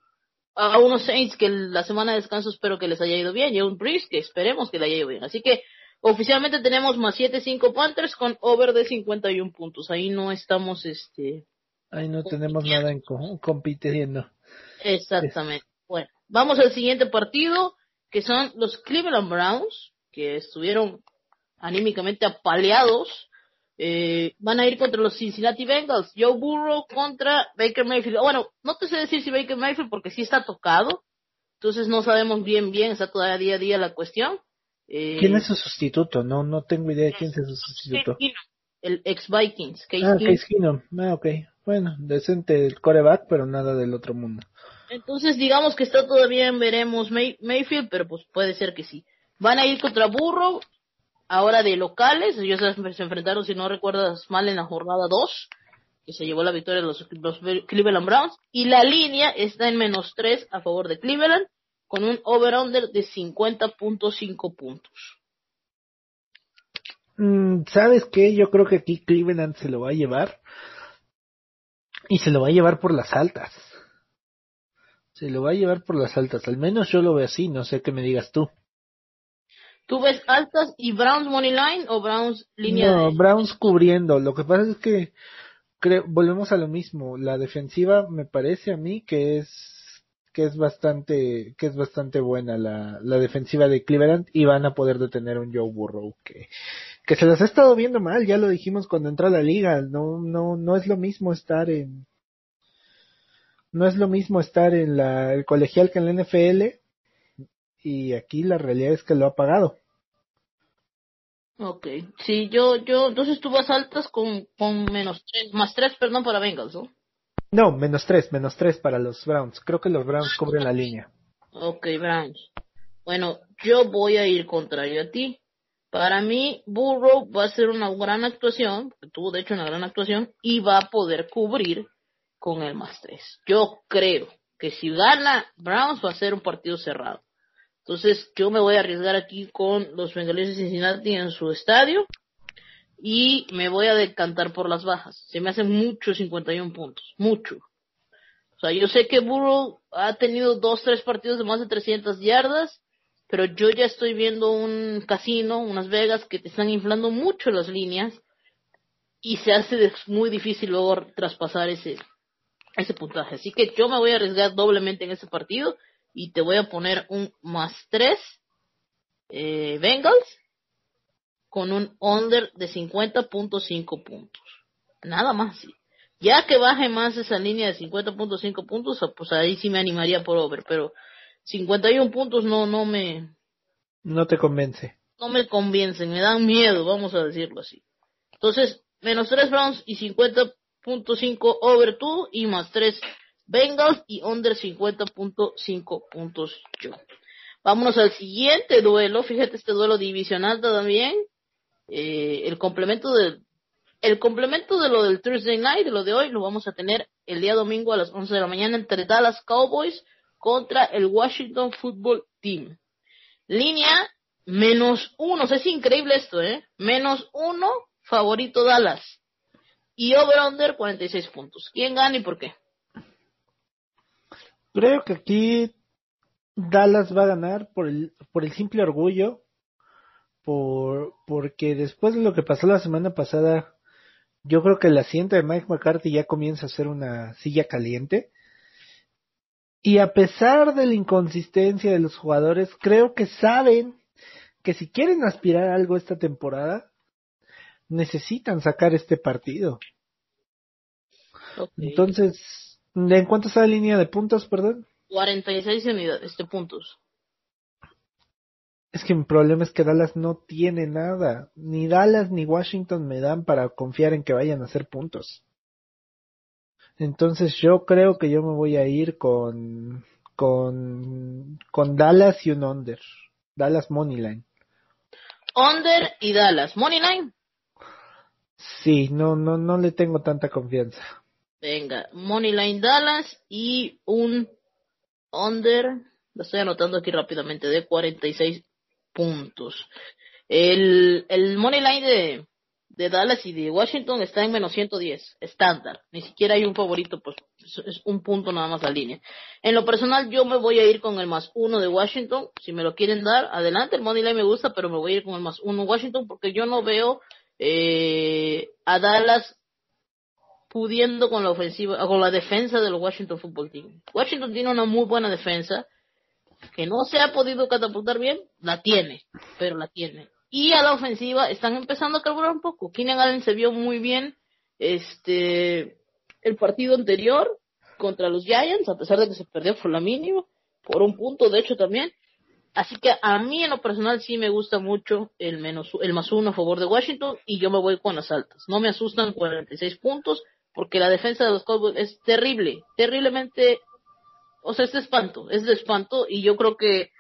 a unos Saints que la semana de descanso espero que les haya ido bien y a un Breeze que esperemos que le haya ido bien. Así que oficialmente tenemos más 7-5 Panthers con over de 51 puntos. Ahí no estamos, este... Ahí no tenemos nada en compitiendo. Exactamente. Bueno, vamos al siguiente partido que son los Cleveland Browns que estuvieron anímicamente apaleados eh, van a ir contra los Cincinnati Bengals. Joe Burrow contra Baker Mayfield. Bueno, no te sé decir si Baker Mayfield porque sí está tocado. Entonces no sabemos bien, bien, está todavía día a día la cuestión. Eh, ¿Quién es su sustituto? No, no tengo idea de quién es su sustituto. el ex Vikings. Case ah, Case Keenum. Ah, ok. Bueno, decente el coreback, pero nada del otro mundo. Entonces digamos que está todavía en veremos Mayfield, pero pues puede ser que sí. Van a ir contra Burrow, ahora de locales, ellos se enfrentaron, si no recuerdas mal, en la jornada 2, que se llevó la victoria de los, Cleveland Browns, y la línea está en menos 3 a favor de Cleveland, con un over-under de 50.5 puntos. Mm, ¿Sabes qué? Yo creo que aquí Cleveland se lo va a llevar. Y se lo va a llevar por las altas. Se lo va a llevar por las altas. Al menos yo lo veo así. No sé qué me digas tú. ¿Tú ves altas y Browns money line o Browns línea? No, Browns cubriendo. Lo que pasa es que volvemos a lo mismo. La defensiva me parece a mí que es que es bastante que es bastante buena la, la defensiva de Cleveland y van a poder detener a un Joe Burrow que que se las ha estado viendo mal. Ya lo dijimos cuando entró a la liga. No no no es lo mismo estar en no es lo mismo estar en la, el colegial que en la NFL y aquí la realidad es que lo ha pagado. Ok, sí, yo, yo, entonces tú vas altas con, con menos tres, más tres, perdón, para Bengals, ¿no? No, menos tres, menos tres para los Browns. Creo que los Browns cubren la línea. Ok, Browns. Bueno, yo voy a ir contrario a ti. Para mí, Burrow va a ser una gran actuación, tuvo de hecho una gran actuación, y va a poder cubrir con el más tres. Yo creo que si gana Browns va a ser un partido cerrado. Entonces yo me voy a arriesgar aquí con los Bengalíes de Cincinnati en su estadio y me voy a decantar por las bajas. Se me hacen mucho 51 puntos, mucho. O sea, yo sé que Burrow ha tenido dos, tres partidos de más de 300 yardas, pero yo ya estoy viendo un casino, unas Vegas que te están inflando mucho las líneas y se hace muy difícil luego traspasar ese, ese puntaje. Así que yo me voy a arriesgar doblemente en ese partido y te voy a poner un más 3 eh, Bengals con un under de 50.5 puntos. Nada más. Ya que baje más esa línea de 50.5 puntos, pues ahí sí me animaría por over, pero 51 puntos no, no me... No te convence. No me convencen, me dan miedo, vamos a decirlo así. Entonces, menos 3 Browns y 50.5 over 2 y más 3 Bengals y under 50.5 puntos yo. Vámonos al siguiente duelo, fíjate este duelo divisional también. Eh, el complemento de el complemento de lo del Thursday Night, de lo de hoy, lo vamos a tener el día domingo a las 11 de la mañana entre Dallas Cowboys contra el Washington Football Team. Línea menos uno, es increíble esto, ¿eh? Menos uno, favorito Dallas. Y over-under 46 puntos. ¿Quién gana y por qué? Creo que aquí Dallas va a ganar por el, por el simple orgullo, por, porque después de lo que pasó la semana pasada, yo creo que el asiento de Mike McCarthy ya comienza a ser una silla caliente. Y a pesar de la inconsistencia de los jugadores, creo que saben que si quieren aspirar a algo esta temporada, necesitan sacar este partido. Entonces, ¿en cuánto está la línea de puntos, perdón? 46 unidades de puntos. Es que mi problema es que Dallas no tiene nada. Ni Dallas ni Washington me dan para confiar en que vayan a hacer puntos. Entonces yo creo que yo me voy a ir con, con, con Dallas y un under. Dallas Moneyline. Under y Dallas. Moneyline. Sí, no, no, no le tengo tanta confianza. Venga, Moneyline Dallas y un under, lo estoy anotando aquí rápidamente, de 46 puntos. El, el money line de, de Dallas y de Washington está en menos 110, estándar. Ni siquiera hay un favorito, pues es un punto nada más a línea. En lo personal, yo me voy a ir con el más uno de Washington. Si me lo quieren dar, adelante. El money line me gusta, pero me voy a ir con el más uno de Washington porque yo no veo eh, a Dallas pudiendo con la ofensiva, con la defensa del Washington Football Team. Washington tiene una muy buena defensa, que no se ha podido catapultar bien, la tiene, pero la tiene. Y a la ofensiva están empezando a carburar un poco. Keenan Allen se vio muy bien este el partido anterior contra los Giants, a pesar de que se perdió por la mínima, por un punto de hecho también. Así que a mí en lo personal sí me gusta mucho el menos el más uno a favor de Washington y yo me voy con las altas. No me asustan 46 puntos, porque la defensa de los Cowboys es terrible, terriblemente, o sea, es de espanto, es de espanto y yo creo que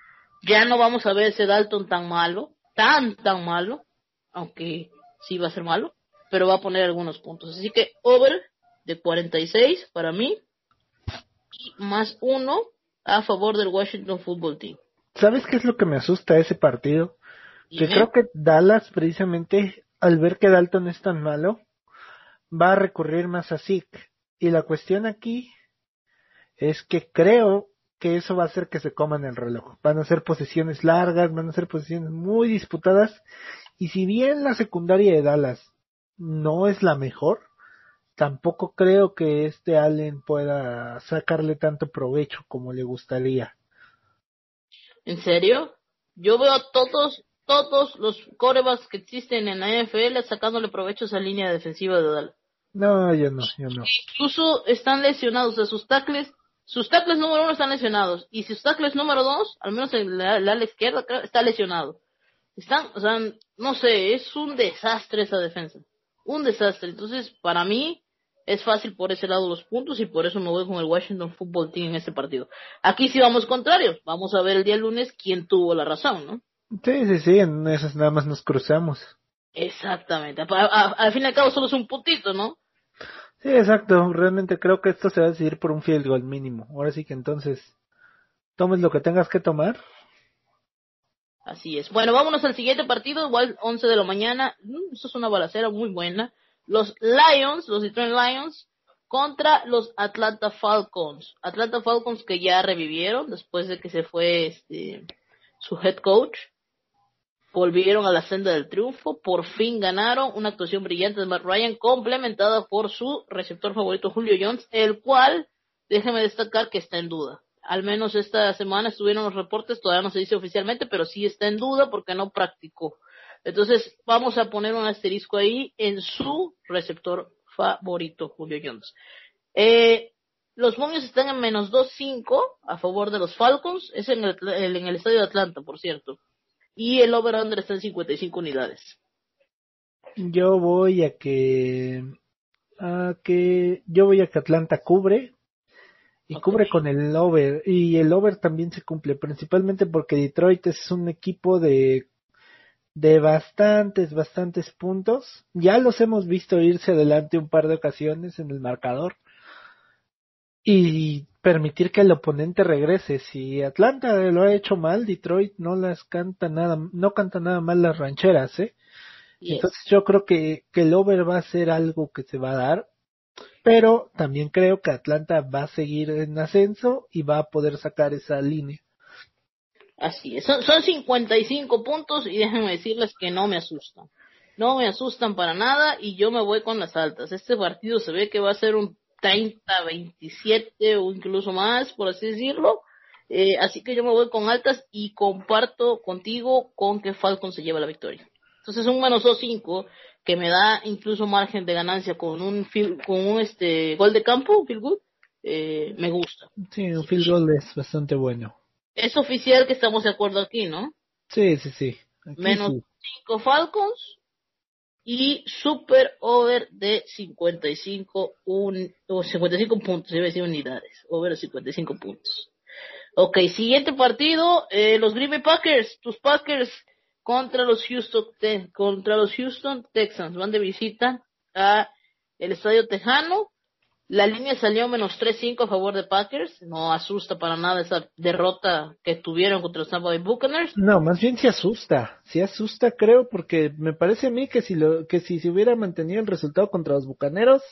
ya no vamos a ver ese Dalton tan malo, tan, tan malo, aunque sí va a ser malo, pero va a poner algunos puntos. Así que over de 46 para mí y más uno a favor del Washington Football Team. ¿Sabes qué es lo que me asusta ese partido? Que creo que Dallas precisamente al ver que Dalton es tan malo, va a recurrir más a Zeke. Y la cuestión aquí es que creo que eso va a hacer que se coman el reloj. Van a ser posiciones largas, van a ser posiciones muy disputadas. Y si bien la secundaria de Dallas no es la mejor, tampoco creo que este Allen pueda sacarle tanto provecho como le gustaría. ¿En serio? Yo veo a todos todos los corebacks que existen en la NFL sacándole provecho a esa línea defensiva de Dallas. No, yo no, yo no. Incluso están lesionados, o sus tackles, sus tackles número uno están lesionados, y sus tackles número dos, al menos en la, ala izquierda, está lesionado. Están, o sea, no sé, es un desastre esa defensa. Un desastre. Entonces, para mí, es fácil por ese lado los puntos y por eso me voy con el Washington Football Team en este partido. Aquí sí vamos contrarios. Vamos a ver el día lunes quién tuvo la razón, ¿no? Sí, sí, sí, en esas nada más nos cruzamos. Exactamente. al fin y al cabo solo es un puntito, ¿no? Sí, exacto. Realmente creo que esto se va a decidir por un field goal mínimo. Ahora sí que entonces tomes lo que tengas que tomar. Así es. Bueno, vámonos al siguiente partido, igual 11 de la mañana. Mm, esto es una balacera muy buena. Los Lions, los Detroit Lions, contra los Atlanta Falcons. Atlanta Falcons que ya revivieron después de que se fue este su head coach volvieron a la senda del triunfo, por fin ganaron una actuación brillante de Matt Ryan complementada por su receptor favorito Julio Jones, el cual, déjeme destacar que está en duda. Al menos esta semana estuvieron los reportes, todavía no se dice oficialmente, pero sí está en duda porque no practicó. Entonces, vamos a poner un asterisco ahí en su receptor favorito, Julio Jones. Eh, los momios están en menos 2.5 a favor de los Falcons. Es en el, en el estadio de Atlanta, por cierto. Y el over-under está en 55 unidades. Yo voy a que a que yo voy a que Atlanta cubre y cubre con el over. Y el over también se cumple principalmente porque Detroit es un equipo de de bastantes bastantes puntos. Ya los hemos visto irse adelante un par de ocasiones en el marcador y permitir que el oponente regrese si Atlanta lo ha hecho mal Detroit no las canta nada no canta nada mal las rancheras eh Yes. entonces yo creo que, que el over va a ser algo que se va a dar, pero también creo que Atlanta va a seguir en ascenso y va a poder sacar esa línea. Así es. Son, son 55 puntos y déjenme decirles que no me asustan. No me asustan para nada y yo me voy con las altas. Este partido se ve que va a ser un 30-27 o incluso más, por así decirlo. Eh, así que yo me voy con altas y comparto contigo con que Falcon se lleva la victoria. Entonces un menos 2-5 que me da incluso margen de ganancia con un field- con un este gol de campo, feel good, eh, me gusta. Sí, un field goal es bastante bueno. Es oficial que estamos de acuerdo aquí, ¿no? Sí, sí, sí. Aquí menos sí. 5 Falcons y super over de 55 un, o 55 puntos, iba a decir unidades, over de 55 puntos. Ok, siguiente partido, eh, los Green Bay Packers, tus Packers contra los Houston contra los Houston Texans, van de visita a el Estadio Tejano. La línea salió menos 3-5 a favor de Packers, no asusta para nada esa derrota que tuvieron contra los Tampa Bay Buccaneers. No, más bien se asusta. Se asusta, creo, porque me parece a mí que si lo, que si se hubiera mantenido el resultado contra los Bucaneros,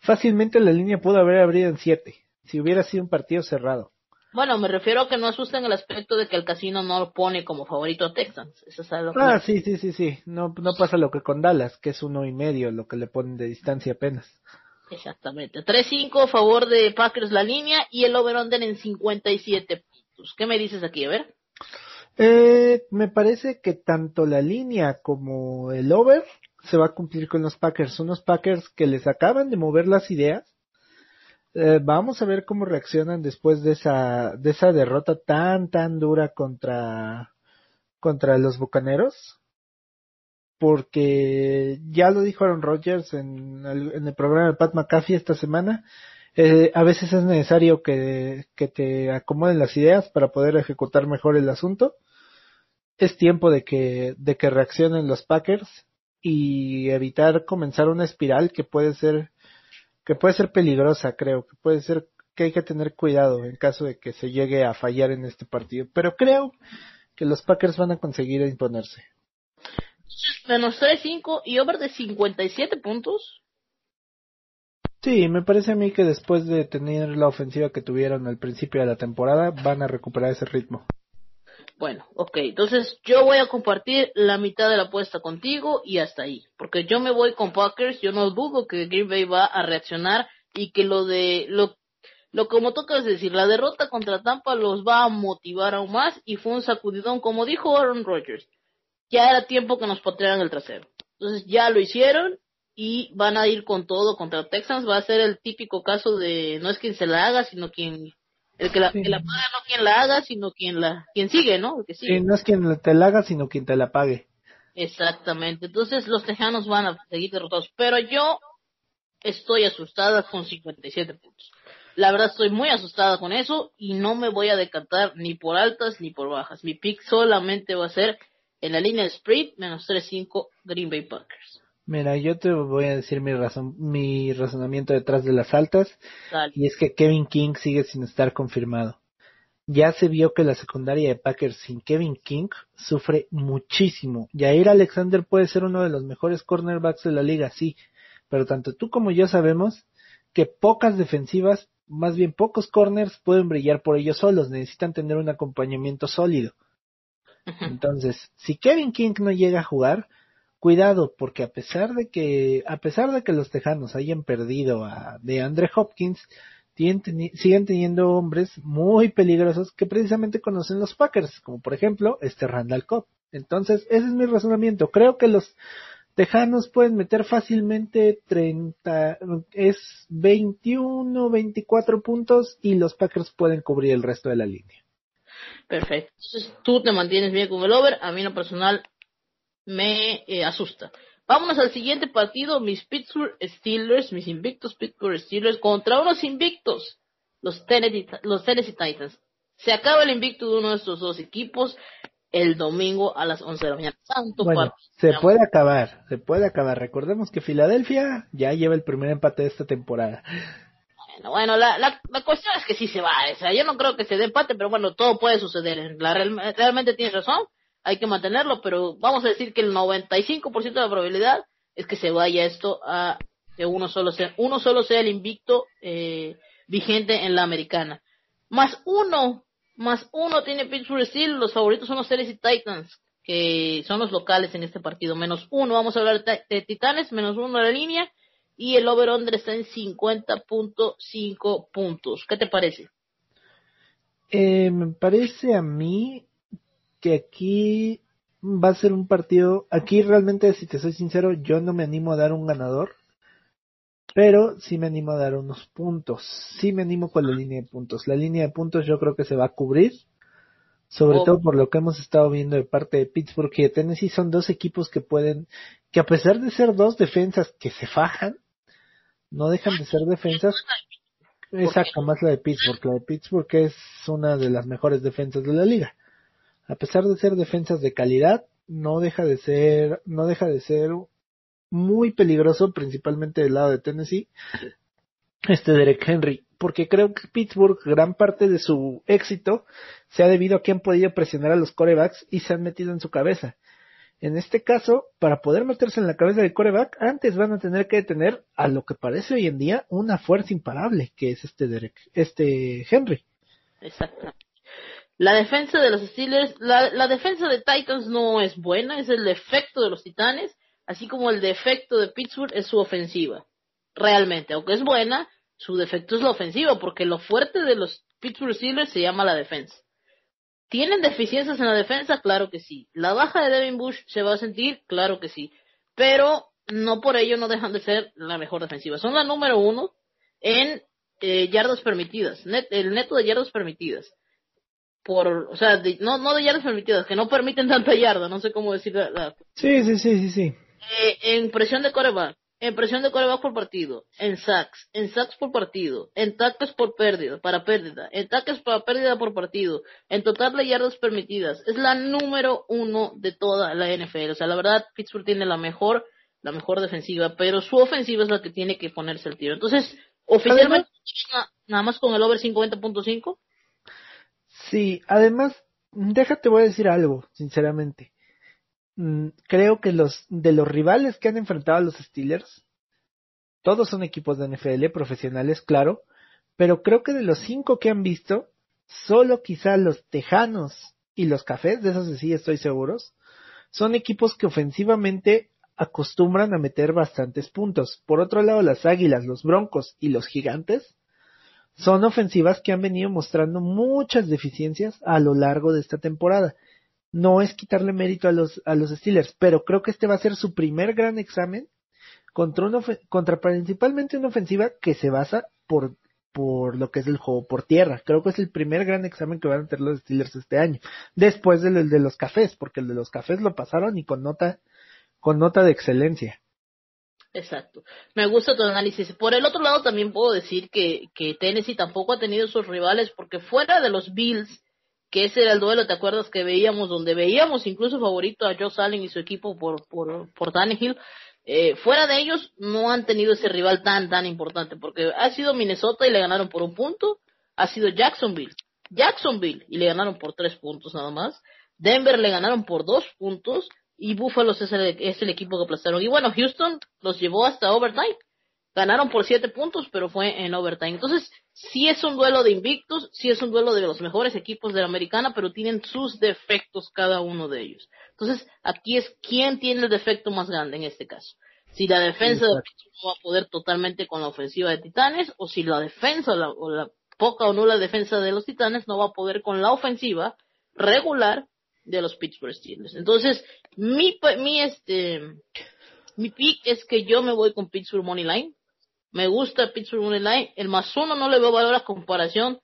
fácilmente la línea pudo haber abrido en 7, si hubiera sido un partido cerrado. Bueno, me refiero a que no asusta en el aspecto de que el casino no lo pone como favorito a Texans. Eso es algo que- Ah, sí, sí, sí, sí. No, no pasa lo que con Dallas, que es uno y medio lo que le ponen de distancia apenas. Exactamente. 3-5 a favor de Packers la línea y el over-under en 57 puntos. ¿Qué me dices aquí? A ver. Eh, me parece que tanto la línea como el over se va a cumplir con los Packers. Unos Packers que les acaban de mover las ideas. Eh, vamos a ver cómo reaccionan después de esa, de esa derrota tan, tan dura contra, contra los Bucaneros. Porque ya lo dijo Aaron Rodgers en el, en el programa de Pat McAfee esta semana. Eh, a veces es necesario que, que te acomoden las ideas para poder ejecutar mejor el asunto. Es tiempo de que, de que reaccionen los Packers y evitar comenzar una espiral que puede ser, que puede ser peligrosa, creo, que puede ser que hay que tener cuidado en caso de que se llegue a fallar en este partido. Pero creo que los Packers van a conseguir imponerse. Menos 3-5 y over de 57 puntos. Sí, me parece a mí que después de tener la ofensiva que tuvieron al principio de la temporada, van a recuperar ese ritmo. Bueno, ok, entonces yo voy a compartir la mitad de la apuesta contigo y hasta ahí, porque yo me voy con Packers, yo no dudo que Green Bay va a reaccionar y que lo de lo lo como tocas decir, la derrota contra Tampa los va a motivar aún más y fue un sacudidón, como dijo Aaron Rodgers, ya era tiempo que nos patearan el trasero. Entonces ya lo hicieron y van a ir con todo contra Texans, va a ser el típico caso de no es quien se la haga, sino quien el que la, Sí. que la paga, no quien la haga, sino quien la quien sigue, ¿no? El que sigue. Sí, no es quien te la haga, sino quien te la pague. Exactamente. Entonces los tejanos van a seguir derrotados. Pero yo estoy asustada con 57 puntos. La verdad estoy muy asustada con eso y no me voy a decantar ni por altas ni por bajas. Mi pick solamente va a ser en la línea de spread menos 3-5 Green Bay Packers. Mira, yo te voy a decir mi razón, mi razonamiento detrás de las altas, Dale. y es que Kevin King sigue sin estar confirmado. Ya se vio que la secundaria de Packers sin Kevin King sufre muchísimo. Jair Alexander puede ser uno de los mejores cornerbacks de la liga, sí, pero tanto tú como yo sabemos que pocas defensivas, más bien pocos corners pueden brillar por ellos solos, necesitan tener un acompañamiento sólido. Entonces, si Kevin King no llega a jugar, cuidado, porque a pesar de que, a pesar de que los Tejanos hayan perdido a DeAndre Hopkins, tienen siguen teniendo hombres muy peligrosos que precisamente conocen los Packers, como por ejemplo este Randall Cobb. Entonces, ese es mi razonamiento. Creo que los Tejanos pueden meter fácilmente 30, es 21, 24 puntos y los Packers pueden cubrir el resto de la línea. Perfecto. Entonces tú te mantienes bien con el over. A mí en lo personal me eh, asusta. Vámonos al siguiente partido. Mis Pittsburgh Steelers, mis invictos Pittsburgh Steelers contra unos invictos. Los Tennessee, los Tennessee Titans. Se acaba el invicto de uno de estos dos equipos el domingo a las 11 de la mañana. Santo bueno, se puede acabar, se puede acabar. Recordemos que Filadelfia ya lleva el primer empate de esta temporada. Bueno, bueno la, la, la, cuestión es que sí se va. Yo no creo que se dé empate, pero bueno, todo puede suceder. La, realmente tienes razón, hay que mantenerlo, pero vamos a decir que el 95% de la probabilidad es que se vaya esto a que uno solo sea, uno solo sea el invicto eh, vigente en la americana. Más uno más uno tiene Pittsburgh Steel, los favoritos son los Tennessee Titans, que son los locales en este partido, menos uno, vamos a hablar de, Titanes, menos uno de la línea, y el over-under está en 50.5 puntos. ¿Qué te parece? Eh, me parece a mí que aquí va a ser un partido, aquí realmente, si te soy sincero, yo no me animo a dar un ganador, pero sí me animo a dar unos puntos. Sí me animo con la línea de puntos. La línea de puntos yo creo que se va a cubrir. Sobre oh. todo por lo que hemos estado viendo de parte de Pittsburgh y de Tennessee son dos equipos que pueden, que a pesar de ser dos defensas que se fajan, no dejan de ser defensas. Exacto, más la de Pittsburgh. La de Pittsburgh es una de las mejores defensas de la liga. A pesar de ser defensas de calidad, no deja de ser, no deja de ser muy peligroso, principalmente del lado de Tennessee, este Derek Henry, porque creo que Pittsburgh, gran parte de su éxito se ha debido a que han podido presionar a los corebacks y se han metido en su cabeza. En este caso, para poder meterse en la cabeza del coreback, antes van a tener que detener a lo que parece hoy en día una fuerza imparable, que es este Derek, este Henry. Exacto. La defensa de los Steelers, la, defensa de Titans no es buena, es el efecto de los Titanes así como el defecto de Pittsburgh es su ofensiva. Realmente, aunque es buena, su defecto es la ofensiva, porque lo fuerte de los Pittsburgh Steelers se llama la defensa. ¿Tienen deficiencias en la defensa? Claro que sí. ¿La baja de Devin Bush se va a sentir? Claro que sí. Pero no por ello no dejan de ser la mejor defensiva. Son la número uno en eh, yardas permitidas, el neto de yardas permitidas. Por, o sea, no, no de yardas permitidas, que no permiten tanta yarda, no sé cómo decir la... Sí, sí, sí, sí, sí. Eh, en presión de coreback, en presión de coreback por partido, en sacks, en sacks por partido, en tackles por pérdida, para pérdida, en tackles para pérdida por partido, en total de yardas permitidas. Es la número uno de toda la NFL. O sea, la verdad, Pittsburgh tiene la mejor, la mejor defensiva, pero su ofensiva es la que tiene que ponerse el tiro. Entonces, oficialmente, nada más con el over 50.5. Sí, además, déjate voy a decir algo, sinceramente. Mm, creo que los de los rivales que han enfrentado a los Steelers, todos son equipos de NFL profesionales, claro, pero creo que de los cinco que han visto, solo quizá los Tejanos y los Cafés, de esos sí estoy seguros, son equipos que ofensivamente acostumbran a meter bastantes puntos. Por otro lado, las Águilas, los Broncos y los Gigantes son ofensivas que han venido mostrando muchas deficiencias a lo largo de esta temporada no es quitarle mérito a los, a los Steelers, pero creo que este va a ser su primer gran examen contra, una, contra principalmente una ofensiva que se basa por, por lo que es el juego por tierra. Creo que es el primer gran examen que van a tener los Steelers este año, después del de los cafés, porque el de los cafés lo pasaron y con nota, con nota de excelencia. Exacto. Me gusta tu análisis. Por el otro lado, también puedo decir que, que Tennessee tampoco ha tenido sus rivales, porque fuera de los Bills, que ese era el duelo, ¿te acuerdas que veíamos? Donde veíamos incluso favorito a Joe Allen y su equipo por, por, por Tannehill. Eh, fuera de ellos, no han tenido ese rival tan, tan importante, porque ha sido Minnesota y le ganaron por un punto, ha sido Jacksonville, Jacksonville y le ganaron por tres puntos nada más, Denver le ganaron por dos puntos y Buffalo es el, es el equipo que aplastaron. Y bueno, Houston los llevó hasta overtime. Ganaron por siete puntos, pero fue en overtime. Entonces, sí es un duelo de invictos, sí es un duelo de los mejores equipos de la americana, pero tienen sus defectos cada uno de ellos. Entonces, aquí es quién tiene el defecto más grande en este caso. Si la defensa de Pittsburgh no va a poder totalmente con la ofensiva de Titanes, o si la defensa o la, poca o nula defensa de los Titanes no va a poder con la ofensiva regular de los Pittsburgh Steelers. Entonces, mi, mi este, mi pick es que yo me voy con Pittsburgh Money Line. Me gusta Pittsburgh Money Line. El más uno no le veo valor a comparación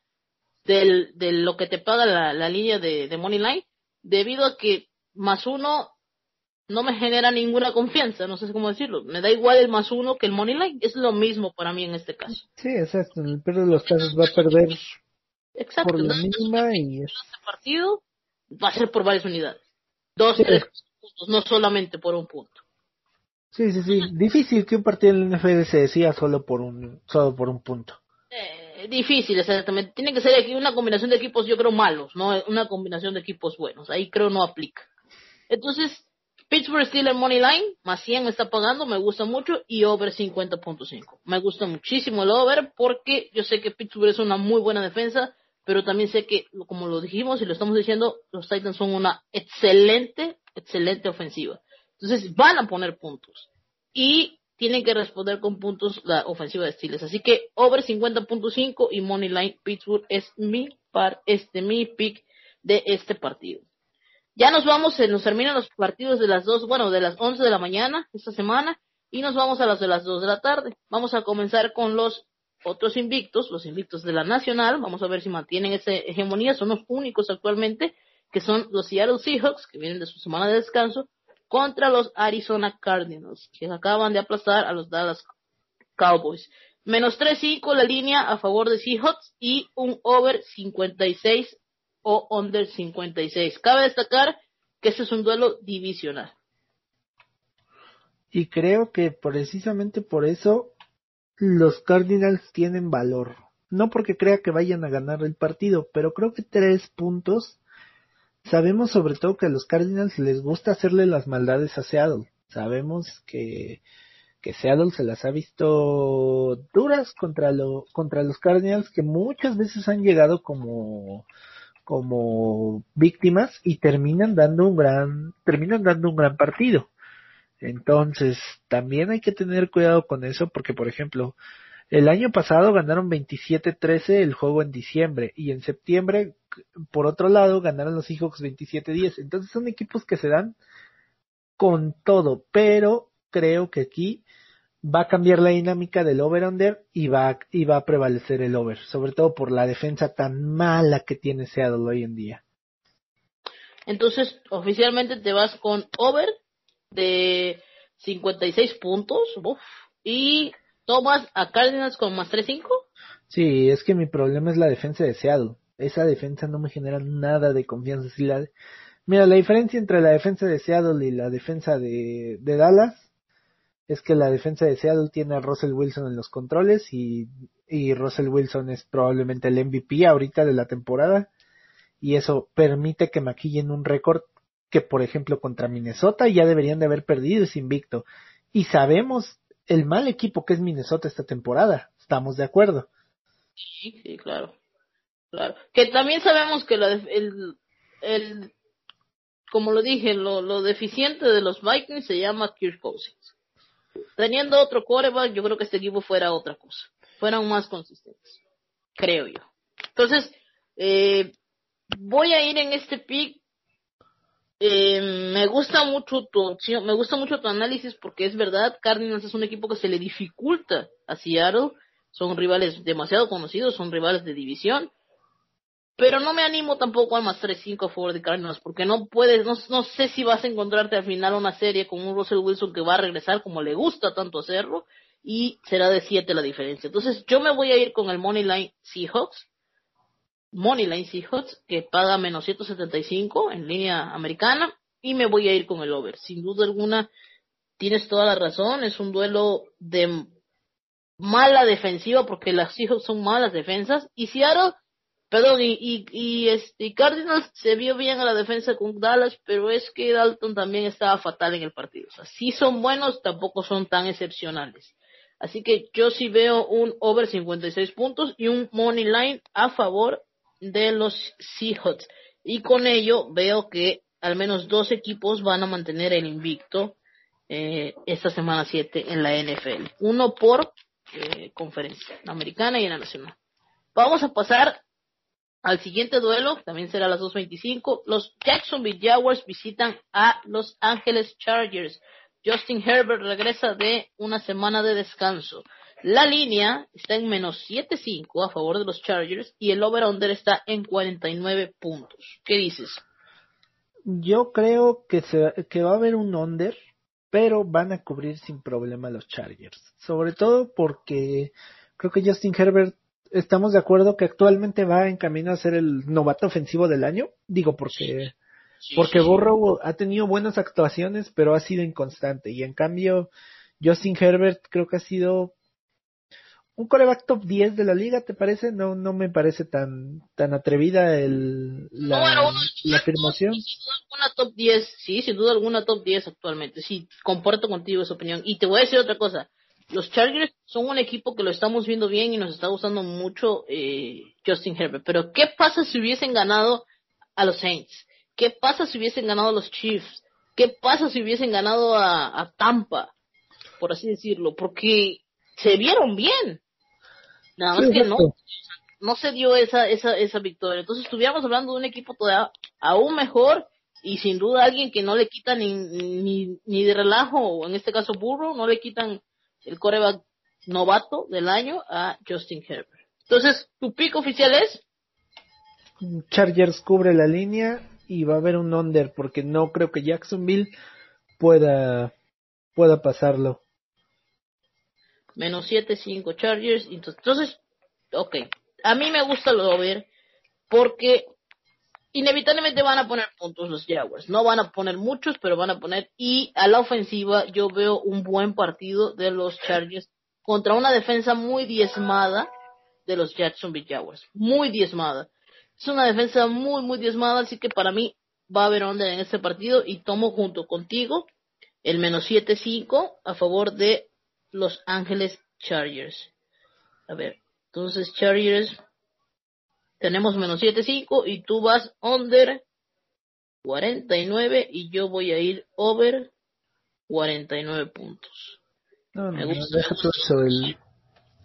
del, de lo que te paga la, la línea de, de Money Line, debido a que más uno no me genera ninguna confianza, no sé cómo decirlo. Me da igual el más uno que el money line, es lo mismo para mí en este caso. Sí, exacto. En el peor de los casos va a perder Exacto. por la mínima y es... Este partido va a ser por varias unidades. Dos, Sí. tres puntos, no solamente por un punto. Sí, sí, sí. Difícil que un partido en la NFL se decida solo por un, solo por un punto. Eh, difícil, exactamente. Tiene que ser aquí una combinación de equipos, yo creo, malos, no una combinación de equipos buenos. Ahí creo no aplica. Entonces, Pittsburgh Steelers Money Line, más 100 me está pagando, me gusta mucho, y over 50.5. Me gusta muchísimo el over porque yo sé que Pittsburgh es una muy buena defensa, pero también sé que, como lo dijimos y lo estamos diciendo, los Titans son una excelente, excelente ofensiva. Entonces van a poner puntos. Y tienen que responder con puntos la ofensiva de Steelers. Así que over 50.5 y Money Line Pittsburgh es mi par, este, mi pick de este partido. Ya nos vamos, se nos terminan los partidos de las dos, bueno, de las 11 de la mañana esta semana y nos vamos a las de las 2 de la tarde. Vamos a comenzar con los otros invictos, los invictos de la Nacional. Vamos a ver si mantienen esa hegemonía. Son los únicos actualmente que son los Seattle Seahawks, que vienen de su semana de descanso, contra los Arizona Cardinals, que acaban de aplastar a los Dallas Cowboys. Menos 3-5 la línea a favor de Seahawks y un over 56 o under 56. Cabe destacar que este es un duelo divisional. Y creo que precisamente por eso los Cardinals tienen valor. No porque crea que vayan a ganar el partido, pero creo que tres puntos. Sabemos sobre todo que a los Cardinals les gusta hacerle las maldades a Seattle. Sabemos que, que Seattle se las ha visto duras contra, lo, contra los Cardinals que muchas veces han llegado como, como víctimas y terminan dando un gran, terminan dando un gran partido. Entonces, también hay que tener cuidado con eso porque, por ejemplo, el año pasado ganaron 27-13 el juego en diciembre y en septiembre, por otro lado, ganaron los Seahawks 27-10. Entonces son equipos que se dan con todo, pero creo que aquí va a cambiar la dinámica del over-under y va, y va a prevalecer el over, sobre todo por la defensa tan mala que tiene Seattle hoy en día. Entonces, oficialmente te vas con over de 56 puntos uf, y tomas a Cardinals con más 3-5. Sí, es que mi problema es la defensa de Seattle. Esa defensa no me genera nada de confianza. Mira, la diferencia entre la defensa de Seattle y la defensa de, Dallas es que la defensa de Seattle tiene a Russell Wilson en los controles y, y Russell Wilson es probablemente el MVP ahorita de la temporada y eso permite que maquillen un récord que por ejemplo contra Minnesota ya deberían de haber perdido ese invicto y sabemos el mal equipo que es Minnesota esta temporada, estamos de acuerdo. Sí, sí, claro. Claro. Que también sabemos que la, el, el, como lo dije, lo, lo deficiente de los Vikings se llama Kirk Cousins. Teniendo otro quarterback, yo creo que este equipo fuera otra cosa. Fueran más consistentes. Creo yo. Entonces, eh, voy a ir en este pick. Eh, me gusta mucho tu me gusta mucho tu análisis porque es verdad, Cardinals es un equipo que se le dificulta a Seattle. Son rivales demasiado conocidos, son rivales de división. Pero no me animo tampoco al más 3-5 a favor de Cardinals, porque no puedes, no, no sé si vas a encontrarte al final una serie con un Russell Wilson que va a regresar como le gusta tanto hacerlo, y será de 7 la diferencia. Entonces yo me voy a ir con el Money Line Seahawks, Money Line Seahawks, que paga menos 175 en línea americana, y me voy a ir con el over. Sin duda alguna, tienes toda la razón, es un duelo de mala defensiva, porque las Seahawks son malas defensas, y Seattle Perdón, y, y, y, y Cardinals se vio bien a la defensa con Dallas, pero es que Dalton también estaba fatal en el partido. O sea, son buenos, tampoco son tan excepcionales. Así que yo sí veo un over 56 puntos y un money line a favor de los Seahawks. Y con ello veo que al menos dos equipos van a mantener el invicto eh, esta semana 7 en la NFL. Uno por eh, conferencia, la americana y la nacional. Vamos a pasar al siguiente duelo, también será a las 2.25, los Jacksonville Jaguars visitan a Los Angeles Chargers. Justin Herbert regresa de una semana de descanso. La línea está en menos 7.5 a favor de los Chargers y el over-under está en 49 puntos. ¿Qué dices? Yo creo que, se, que va a haber un under, pero van a cubrir sin problema los Chargers. Sobre todo porque creo que Justin Herbert, estamos de acuerdo que actualmente va en camino a ser el novato ofensivo del año. Digo, porque, porque Borrow ha tenido buenas actuaciones, pero ha sido inconstante. Y en cambio, Justin Herbert creo que ha sido un coreback top 10 de la liga, ¿te parece? No, no me parece tan, tan atrevida el, la, la afirmación. Sin duda alguna top 10, sí, sin duda alguna top 10 actualmente. Sí, comparto contigo esa opinión. Y te voy a decir otra cosa. Los Chargers son un equipo que lo estamos viendo bien y nos está gustando mucho eh, Justin Herbert. Pero ¿qué pasa si hubiesen ganado a los Saints? ¿Qué pasa si hubiesen ganado a los Chiefs? ¿Qué pasa si hubiesen ganado a, a Tampa? Por así decirlo. Porque se vieron bien. Nada más que no, no se dio esa, esa, esa victoria. Entonces estuviéramos hablando de un equipo todavía aún mejor y sin duda alguien que no le quitan ni, ni, ni de relajo, o en este caso burro, no le quitan el coreback novato del año a Justin Herbert. Entonces, tu pico oficial es Chargers cubre la línea y va a haber un under porque no creo que Jacksonville pueda pueda pasarlo menos 7, 5 Chargers. Entonces, ok. A mí me gusta lo over porque inevitablemente van a poner puntos los Jaguars. No van a poner muchos, pero van a poner. Y a la ofensiva yo veo un buen partido de los Chargers contra una defensa muy diezmada de los Jacksonville Jaguars. Muy diezmada. Es una defensa muy, muy diezmada, así que para mí va a haber onda en este partido y tomo junto contigo el menos 7-5 a favor de los Ángeles Chargers. A ver, entonces Chargers tenemos menos 7.5 y tú vas under 49 y yo voy a ir over 49 puntos. No, no, Me gusta. eso, el,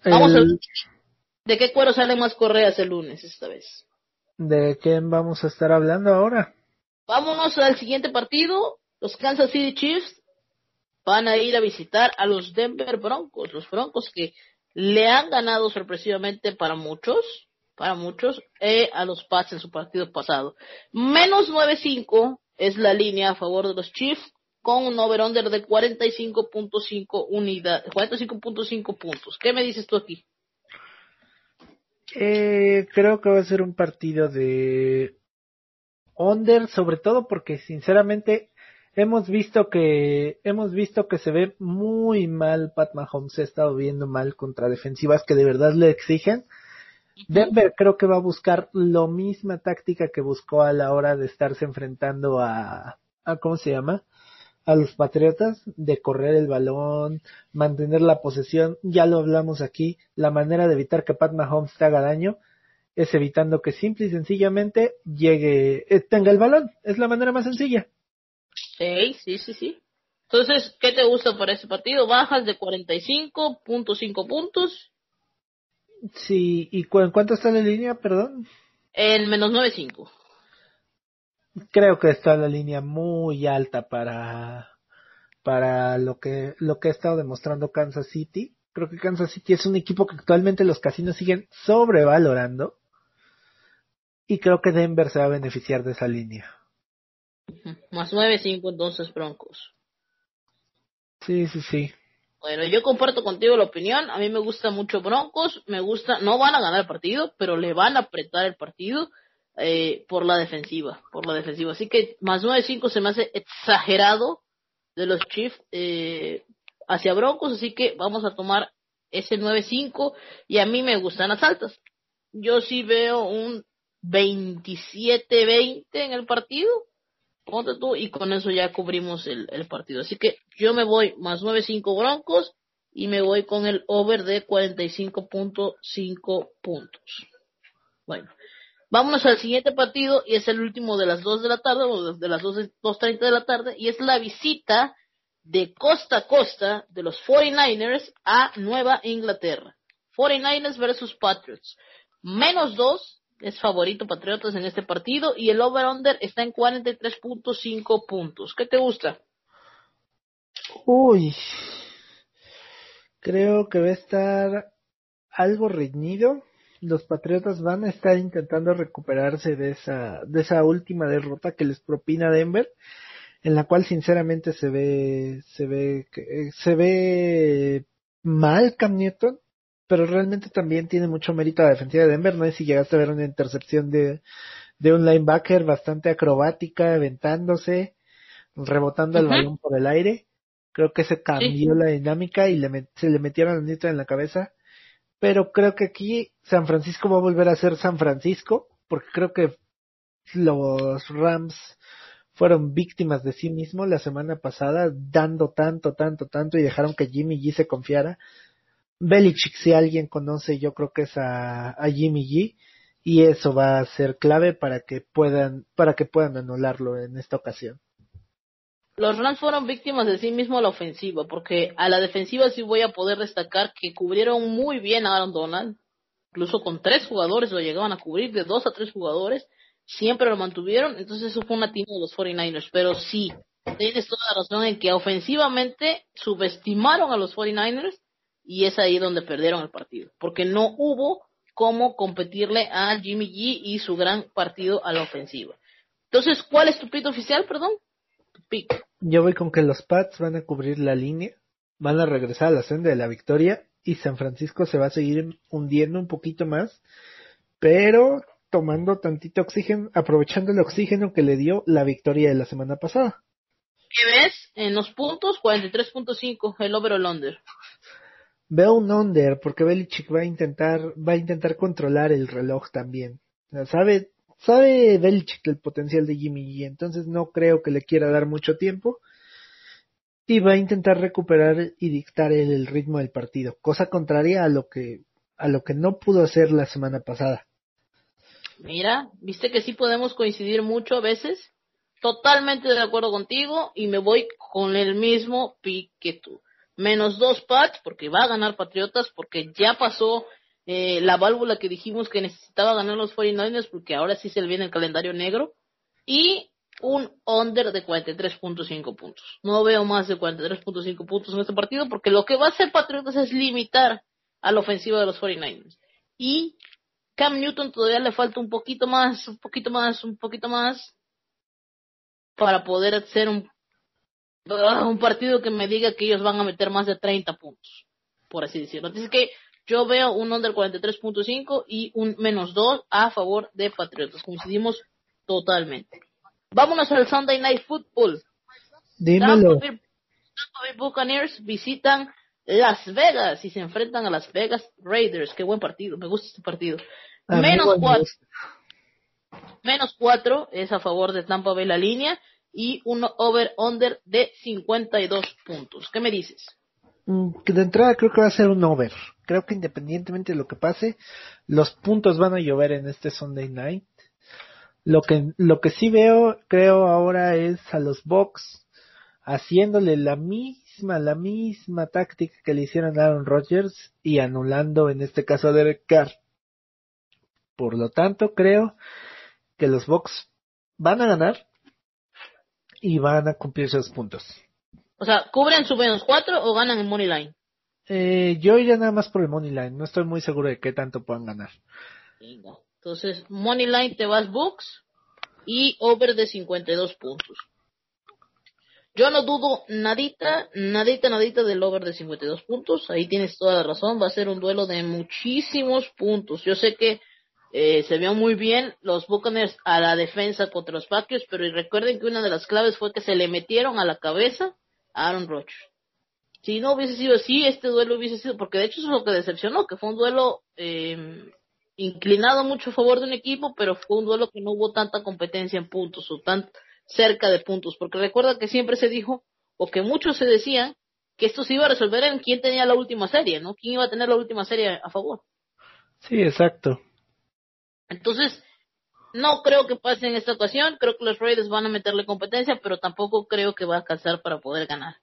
Vamos a ver, ¿De qué cuero salen más correas el lunes esta vez? ¿De qué vamos a estar hablando ahora? Vámonos al siguiente partido. Los Kansas City Chiefs van a ir a visitar a los Denver Broncos, los Broncos que le han ganado sorpresivamente para muchos, para muchos, eh, a los Pats en su partido pasado. Menos 9-5 es la línea a favor de los Chiefs con un over-under de 45.5 unidades, 45.5 puntos. ¿Qué me dices tú aquí? Eh, creo que va a ser un partido de under, sobre todo porque sinceramente hemos visto que hemos visto que se ve muy mal Pat Mahomes. Se ha estado viendo mal contra defensivas que de verdad le exigen. Denver creo que va a buscar lo misma táctica que buscó a la hora de estarse enfrentando a, a ¿cómo se llama? a los Patriotas de correr el balón, mantener la posesión, ya lo hablamos aquí, la manera de evitar que Pat Mahomes te haga daño es evitando que simple y sencillamente llegue, eh, tenga el balón, es la manera más sencilla. Sí, sí, sí, sí. Entonces, ¿qué te gusta para ese partido? Bajas de 45.5 puntos. Sí, ¿y cu cuánto está la línea, perdón? El menos 9.5. Creo que está la línea muy alta para para lo que lo que ha estado demostrando Kansas City. Creo que Kansas City es un equipo que actualmente los casinos siguen sobrevalorando. Y creo que Denver se va a beneficiar de esa línea. Más 9-5 entonces Broncos. Sí, sí, sí. Bueno, yo comparto contigo la opinión. A mí me gusta mucho Broncos. Me gusta, no van a ganar el partido, pero le van a apretar el partido eh, por la defensiva. Por la defensiva. Así que más 9-5 se me hace exagerado de los Chiefs eh, hacia Broncos. Así que vamos a tomar ese 9-5. Y a mí me gustan las altas. Yo sí veo un 27-20 en el partido ponte tú y con eso ya cubrimos el, partido. Así que yo me voy más 9.5 Broncos y me voy con el over de 45.5 puntos. Bueno, vámonos al siguiente partido y es el último de las 2 de la tarde o de las 2.30 de la tarde y es la visita de costa a costa de los 49ers a Nueva Inglaterra. 49ers versus Patriots. Menos 2 es favorito Patriotas en este partido y el over-under está en 43.5 puntos. ¿Qué te gusta? Uy, creo que va a estar algo reñido. Los Patriotas van a estar intentando recuperarse de esa, de esa última derrota que les propina Denver, en la cual sinceramente se ve, se ve, se ve mal Cam Newton, pero realmente también tiene mucho mérito la defensiva de Denver. No sé si llegaste a ver una intercepción de, de un linebacker bastante acrobática, aventándose, rebotando el balón por el aire. Creo que se cambió la dinámica y le se le metieron a Newton en la cabeza. Pero creo que aquí San Francisco va a volver a ser San Francisco, porque creo que los Rams fueron víctimas de sí mismos la semana pasada, dando tanto, tanto, tanto y dejaron que Jimmy G se confiara. Belichick, si alguien conoce, yo creo que es a, Jimmy G y eso va a ser clave para que puedan, para que puedan anularlo en esta ocasión. Los Rams fueron víctimas de sí mismo a la ofensiva, porque a la defensiva sí voy a poder destacar que cubrieron muy bien a Aaron Donald, incluso con tres jugadores lo llegaban a cubrir, de dos a tres jugadores, siempre lo mantuvieron, entonces eso fue una tina de los 49ers, pero sí, tienes toda la razón en que ofensivamente subestimaron a los 49ers y es ahí donde perdieron el partido, porque no hubo cómo competirle a Jimmy G y su gran partido a la ofensiva. Entonces, ¿cuál es tu pito oficial, perdón? pick. Yo voy con que los Pats van a cubrir la línea, van a regresar a la senda de la victoria y San Francisco se va a seguir hundiendo un poquito más, pero tomando tantito oxígeno, aprovechando el oxígeno que le dio la victoria de la semana pasada. ¿Qué ves? En los puntos, 43.5, el over o el under. Veo un under porque Belichick va a intentar, va a intentar controlar el reloj también. sabe, sabe Belichick el potencial de Jimmy G, entonces no creo que le quiera dar mucho tiempo. Y va a intentar recuperar y dictar el, ritmo del partido, cosa contraria a lo que, a lo que no pudo hacer la semana pasada. Mira, viste que sí podemos coincidir mucho a veces. Totalmente de acuerdo contigo y me voy con el mismo pick que tú menos dos Pats, porque va a ganar Patriotas, porque ya pasó eh, la válvula que dijimos que necesitaba ganar los 49ers, porque ahora sí se le viene el calendario negro, y un under de 43.5 puntos. No veo más de 43.5 puntos en este partido, porque lo que va a hacer Patriotas es limitar a la ofensiva de los 49ers. Y Cam Newton todavía le falta un poquito más, un poquito más, un poquito más para poder hacer un un partido que me diga que ellos van a meter más de 30 puntos, por así decirlo. Así que yo veo un under 43.5 y un menos 2 a favor de Patriotas. Coincidimos totalmente. Vámonos al Sunday Night Football. Dímelo. Tampa Bay Buccaneers visitan Las Vegas y se enfrentan a Las Vegas Raiders. Qué buen partido, me gusta este partido. menos 4. Menos 4 es a favor de Tampa Bay la línea y un over-under de 52 puntos. ¿Qué me dices? Mm, de entrada creo que va a ser un over. Creo que independientemente de lo que pase, los puntos van a llover en este Sunday night. Lo que, lo que sí veo, creo ahora es a los Bucks haciéndole la misma, la misma táctica que le hicieron a Aaron Rodgers y anulando en este caso a Derek Carr. Por lo tanto, creo que los Bucks van a ganar, y van a cumplir sus puntos. O sea, ¿cubren su menos 4 o ganan en Money Line? Eh, yo iría nada más por el Money Line, no estoy muy seguro de qué tanto puedan ganar. Entonces, Money Line te vas Books y over de 52 puntos. Yo no dudo nadita, nadita, nadita del over de 52 puntos. Ahí tienes toda la razón. Va a ser un duelo de muchísimos puntos. Yo sé que eh, se vio muy bien los Buccaneers a la defensa contra los Packers, pero recuerden que una de las claves fue que se le metieron a la cabeza a Aaron Rodgers. Si no hubiese sido así, este duelo hubiese sido, porque de hecho eso es lo que decepcionó, que fue un duelo eh, inclinado mucho a favor de un equipo, pero fue un duelo que no hubo tanta competencia en puntos o tan cerca de puntos, porque recuerda que siempre se dijo, o que muchos se decían, que esto se iba a resolver en quién tenía la última serie, ¿no? ¿Quién iba a tener la última serie a favor? Sí, exacto. Entonces, no creo que pase en esta ocasión. Creo que los Raiders van a meterle competencia, pero tampoco creo que va a alcanzar para poder ganar.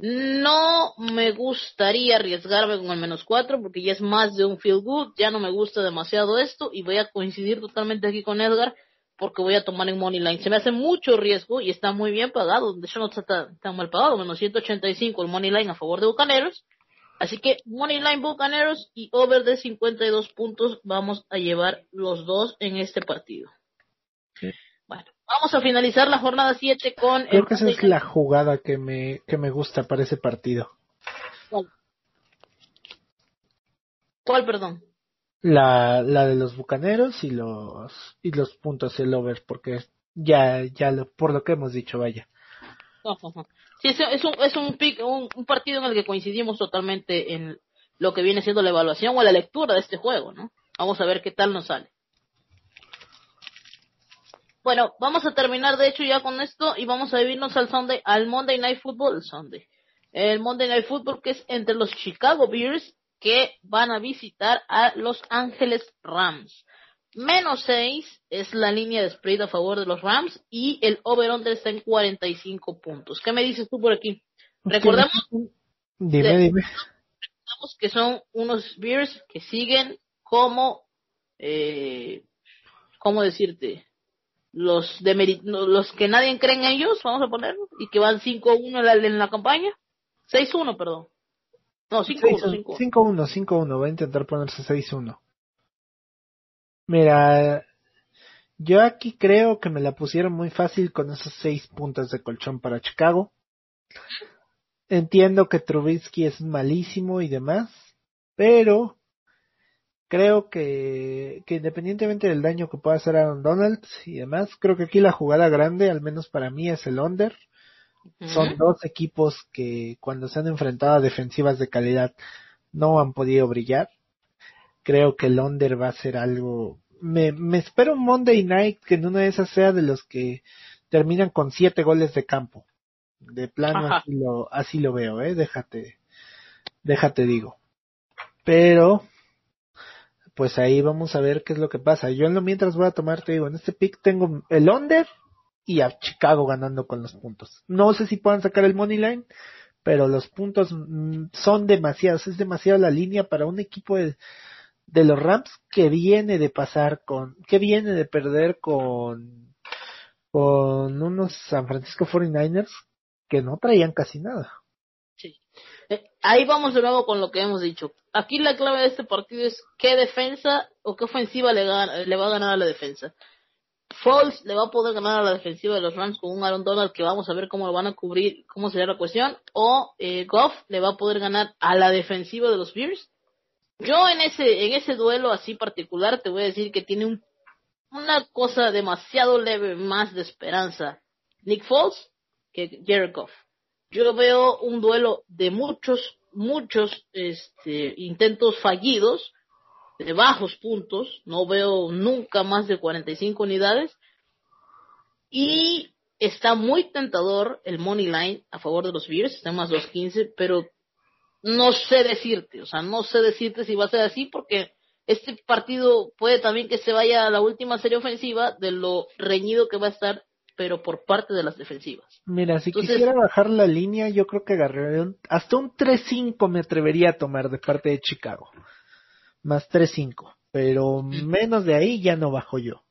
No me gustaría arriesgarme con el menos cuatro porque ya es más de un feel good. Ya no me gusta demasiado esto y voy a coincidir totalmente aquí con Edgar. porque voy a tomar en Money Line. Se me hace mucho riesgo y está muy bien pagado. De hecho, no está tan, mal pagado, menos 185 el Money Line a favor de Bucaneros. Así que Money Line Bucaneros y over de 52 puntos vamos a llevar los dos en este partido. Bueno, vamos a finalizar la jornada 7 con... Creo que esa es la jugada que me, que me gusta para ese partido. ¿Cuál? ¿Cuál, perdón? La, la de los bucaneros y los, y los puntos el over, porque ya, ya lo, por lo que hemos dicho, vaya. Sí, es, un, es un, un, partido en el que coincidimos totalmente en lo que viene siendo la evaluación o la lectura de este juego, ¿no? Vamos a ver qué tal nos sale. Bueno, vamos a terminar de hecho ya con esto y vamos a vivirnos al Sunday, al Monday Night Football, el Sunday. El Monday Night Football que es entre los Chicago Bears que van a visitar a Los Ángeles Rams. Menos 6 es la línea de spread a favor de los Rams y el over-under está en 45 puntos. ¿Qué me dices tú por aquí? Recordemos, dime, dime. Recordemos que son unos Bears que siguen como, eh, ¿cómo decirte? Los, de los que nadie cree en ellos, vamos a ponerlo, y que van 5-1 en la, en la campaña. 6-1, perdón. No, 5-1. 5-1, 5-1. Va a intentar ponerse 6-1. Mira, yo aquí creo que me la pusieron muy fácil con esos 6 puntos de colchón para Chicago. Entiendo que Trubisky es malísimo y demás, pero creo que, que independientemente del daño que pueda hacer Aaron Donald y demás, creo que aquí la jugada grande, al menos para mí, es el under. Son dos equipos que cuando se han enfrentado a defensivas de calidad no han podido brillar. Creo que el under va a ser algo... Me, me espero un Monday Night que en una de esas sea de los que terminan con siete goles de campo. De plano así lo, así lo veo, eh, déjate, déjate digo. Pero, pues ahí vamos a ver qué es lo que pasa. Yo en lo mientras voy a tomar, te digo, en este pick tengo el under y a Chicago ganando con los puntos. No sé si puedan sacar el money line, pero los puntos mm, son demasiados, es demasiado la línea para un equipo de, de los Rams que viene de pasar con, que viene de perder con, con unos San Francisco 49ers que no traían casi nada. Sí. Eh, ahí vamos de nuevo con lo que hemos dicho. Aquí la clave de este partido es qué defensa o qué ofensiva le, le va a ganar a la defensa. Foles le va a poder ganar a la defensiva de los Rams con un Aaron Donald que vamos a ver cómo lo van a cubrir, cómo será la cuestión, o eh, Goff le va a poder ganar a la defensiva de los Bears. Yo en ese en ese duelo así particular te voy a decir que tiene un, una cosa demasiado leve más de esperanza. Nick Foles que Jared Goff. Yo veo un duelo de muchos muchos este, intentos fallidos de bajos puntos, no veo nunca más de 45 unidades. Y está muy tentador el money line a favor de los Bears, está más 2.15, pero no sé decirte, o sea, no sé decirte si va a ser así porque este partido puede también que se vaya a la última serie ofensiva de lo reñido que va a estar, pero por parte de las defensivas. Mira, si quisiera bajar la línea, yo creo que agarraría hasta un 3-5 me atrevería a tomar de parte de Chicago más 3.5, pero menos de ahí ya no bajo yo.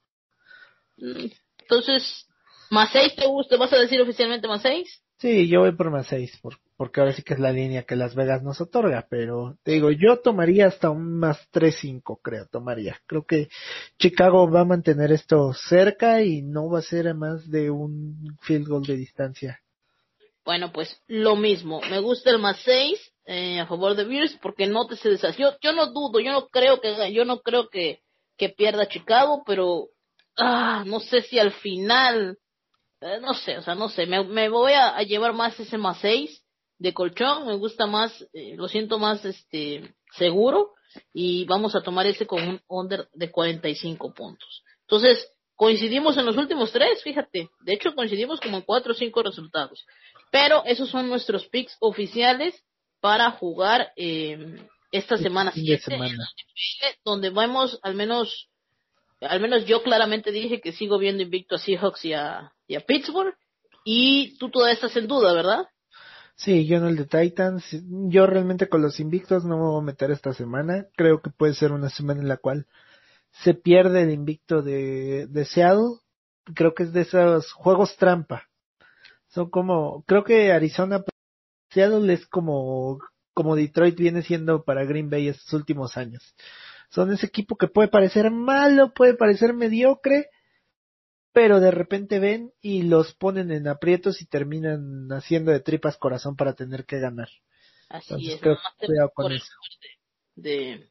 Entonces, ¿más 6 te gusta? ¿Vas a decir oficialmente más 6? Sí, yo voy por más 6, porque ahora sí que es la línea que Las Vegas nos otorga, pero te digo, yo tomaría hasta un más 3.5, creo, tomaría. Creo que Chicago va a mantener esto cerca y no va a ser a más de un field goal de distancia. Bueno, pues lo mismo, me gusta el más 6 eh, a favor de Bears porque no te se deshació. Yo no dudo, yo no creo que yo no creo que, que pierda Chicago, pero ah, no sé si al final eh, no sé, o sea, no sé, me, me voy a, llevar más ese más 6 de colchón, me gusta más, eh, lo siento más este seguro y vamos a tomar ese con un under de 45 puntos. Entonces, coincidimos en los últimos tres, fíjate, de hecho coincidimos como en cuatro o cinco resultados. Pero esos son nuestros picks oficiales para jugar eh, esta semana donde vamos al menos al menos yo claramente dije que sigo viendo invicto a Seahawks y a, y a Pittsburgh y tú todavía estás en duda, ¿verdad? Sí, yo en el de Titans, yo realmente con los invictos no me voy a meter esta semana, creo que puede ser una semana en la cual se pierde el invicto de, de Seattle creo que es de esos juegos trampa. Son como, creo que Arizona, Seattle es como, como Detroit viene siendo para Green Bay estos últimos años. Son ese equipo que puede parecer malo, puede parecer mediocre, pero de repente ven y los ponen en aprietos y terminan haciendo de tripas corazón para tener que ganar. Así Entonces, es, creo que por el de,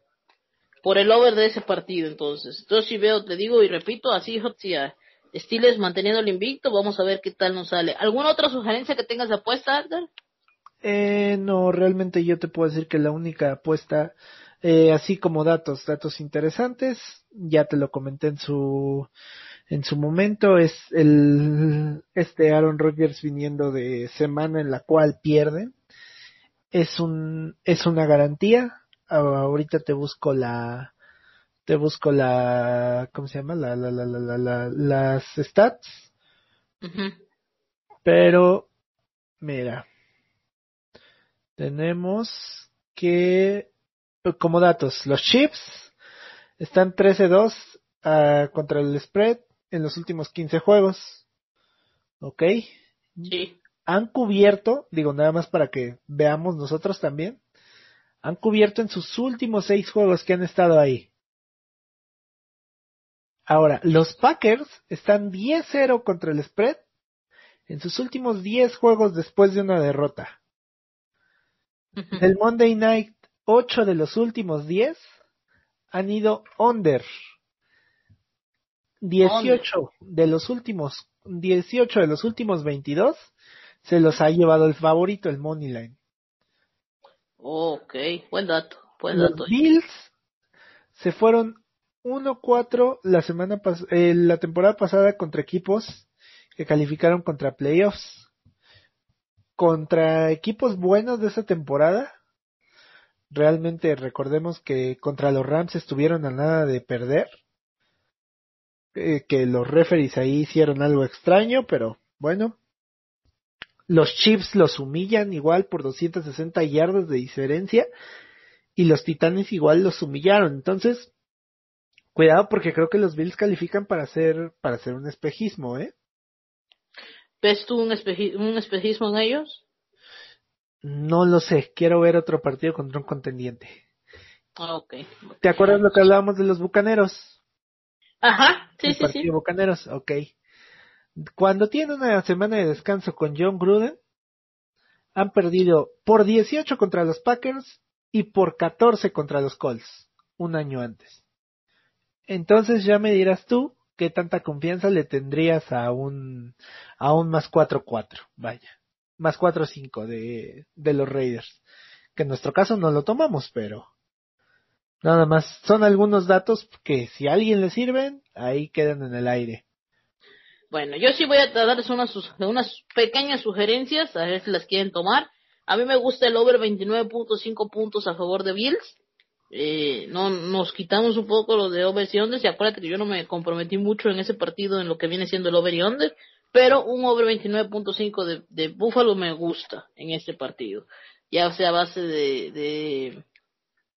por el over de ese partido entonces. Entonces si veo, te digo y repito, así y a Steelers manteniendo el invicto, vamos a ver qué tal nos sale. ¿Alguna otra sugerencia que tengas de apuesta, Edgar? Eh, no, realmente yo te puedo decir que la única apuesta, eh, así como datos, datos interesantes, ya te lo comenté en su, en su momento, es el, este Aaron Rodgers viniendo de semana en la cual pierden. Es un, es una garantía. Ah, Ahorita te busco la, te busco la, ¿cómo se llama? La, la, la, la, la, la- las stats, pero, mira, tenemos que, como datos, los Chips están 13-2 ah, contra el spread en los últimos 15 juegos. ¿Ok? Sí. Han cubierto, digo nada más para que veamos nosotros también, han cubierto en sus últimos 6 juegos que han estado ahí. Ahora, los Packers están 10-0 contra el spread en sus últimos 10 juegos después de una derrota. El Monday Night, 8 de los últimos 10 han ido under. 18 de los últimos, 18 de los últimos 22 se los ha llevado el favorito, el Moneyline. Ok, buen dato, buen Los dato. Bills se fueron 1-4 la semana eh, la temporada pasada contra equipos que calificaron contra playoffs. Contra equipos buenos de esa temporada. Realmente recordemos que contra los Rams estuvieron a nada de perder. Eh, que los referees ahí hicieron algo extraño, pero bueno. Los Chiefs los humillan igual por 260 yardas de diferencia y los Titanes igual los humillaron. Entonces, cuidado porque creo que los Bills califican para hacer para hacer un espejismo, ¿eh? ¿Ves tú un, espeji- un espejismo en ellos? No lo sé, quiero ver otro partido contra un contendiente. Ah, ok. ¿Te acuerdas lo que hablábamos de los Bucaneros? Ajá, sí, El sí, partido sí. Bucaneros, ok. Cuando tienen una semana de descanso con John Gruden, han perdido por 18 contra los Packers y por 14 contra los Colts, un año antes. Entonces ya me dirás tú qué tanta confianza le tendrías a un, a un más 4-4, vaya, más 4-5 de, de los Raiders. Que en nuestro caso no lo tomamos, pero nada más son algunos datos que si a alguien le sirven, ahí quedan en el aire. Bueno, yo sí voy a darles unas, unas pequeñas sugerencias, a ver si las quieren tomar. A mí me gusta el over 29.5 puntos a favor de Bills. Eh, no nos quitamos un poco lo de over y under. Y acuérdate que yo no me comprometí mucho en ese partido en lo que viene siendo el over y under. Pero un over 29.5 de, de Buffalo me gusta en este partido. Ya sea a base de, de,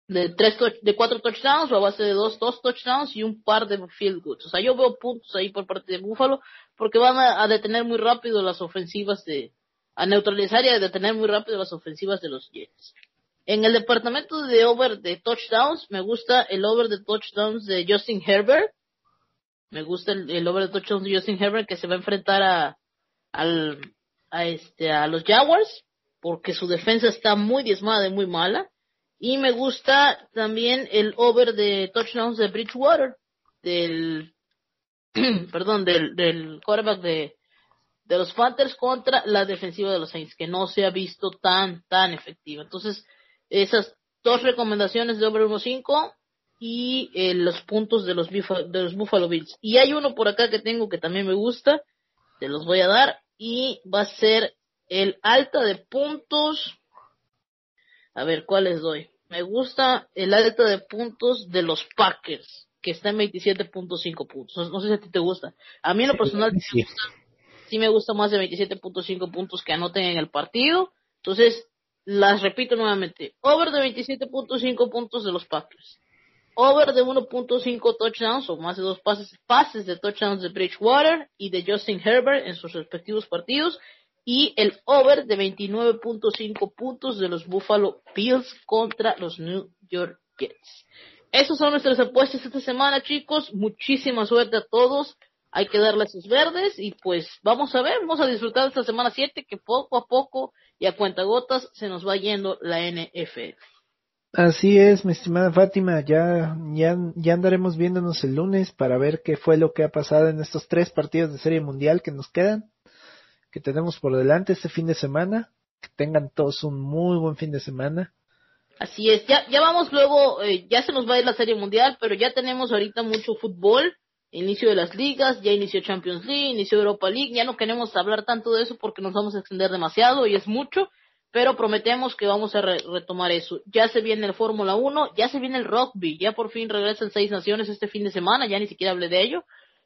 de tres de cuatro touchdowns o a base de dos, dos touchdowns y un par de field goals. O sea, yo veo puntos ahí por parte de Buffalo porque van a, a detener muy rápido las ofensivas de, a neutralizar y a detener muy rápido las ofensivas de los Jets. En el departamento de over de touchdowns, me gusta el over de touchdowns de Justin Herbert. Me gusta el, el over de touchdowns de Justin Herbert que se va a enfrentar a, al, a este, a los Jaguars porque su defensa está muy diezmada y muy mala. Y me gusta también el over de touchdowns de Bridgewater, del, perdón, del, del quarterback de, de los Panthers contra la defensiva de los Saints, que no se ha visto tan, tan efectiva. Entonces, esas dos recomendaciones de over 1.5 y eh, los puntos de los, de los Buffalo Bills. Y hay uno por acá que tengo que también me gusta, te los voy a dar, y va a ser el alta de puntos. A ver, ¿cuál les doy? Me gusta el alta de puntos de los Packers, que está en 27.5 puntos. No, no sé si a ti te gusta. A mí en lo personal sí Sí. me gusta, sí me gusta más de 27.5 puntos que anoten en el partido. Entonces, las repito nuevamente. Over de 27.5 puntos de los Packers. over de 1.5 touchdowns o más de dos pases, pases de touchdowns de Bridgewater y de Justin Herbert en sus respectivos partidos y el over de 29.5 puntos de los Buffalo Bills contra los New York Jets. Esas son nuestras apuestas esta semana, chicos. Muchísima suerte a todos. Hay que darles sus verdes y pues vamos a ver, vamos a disfrutar de esta semana 7 que poco a poco y a cuentagotas se nos va yendo la NFL. Así es, mi estimada Fátima, ya, ya, ya andaremos viéndonos el lunes para ver qué fue lo que ha pasado en estos tres partidos de Serie Mundial que nos quedan que tenemos por delante este fin de semana. Que tengan todos un muy buen fin de semana. Así es, ya, ya vamos luego, eh, ya se nos va a ir la Serie Mundial, pero ya tenemos ahorita mucho fútbol, inicio de las ligas, ya inició Champions League, inició Europa League, ya no queremos hablar tanto de eso porque nos vamos a extender demasiado y es mucho, pero prometemos que vamos a retomar eso. Ya se viene el Fórmula 1, ya se viene el rugby, ya por fin regresan seis naciones este fin de semana, ya ni siquiera hablé de ello.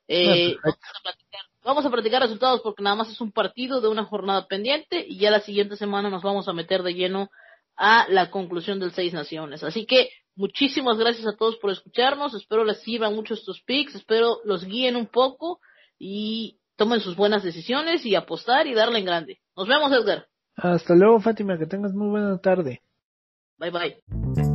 Eh, vamos a platicar Vamos a practicar resultados porque nada más es un partido de una jornada pendiente y ya la siguiente semana nos vamos a meter de lleno a la conclusión del Seis Naciones. Así que muchísimas gracias a todos por escucharnos. Espero les sirvan mucho estos picks. Espero los guíen un poco y tomen sus buenas decisiones y apostar y darle en grande. Nos vemos, Edgar. Hasta luego, Fátima. Que tengas muy buena tarde. Bye bye.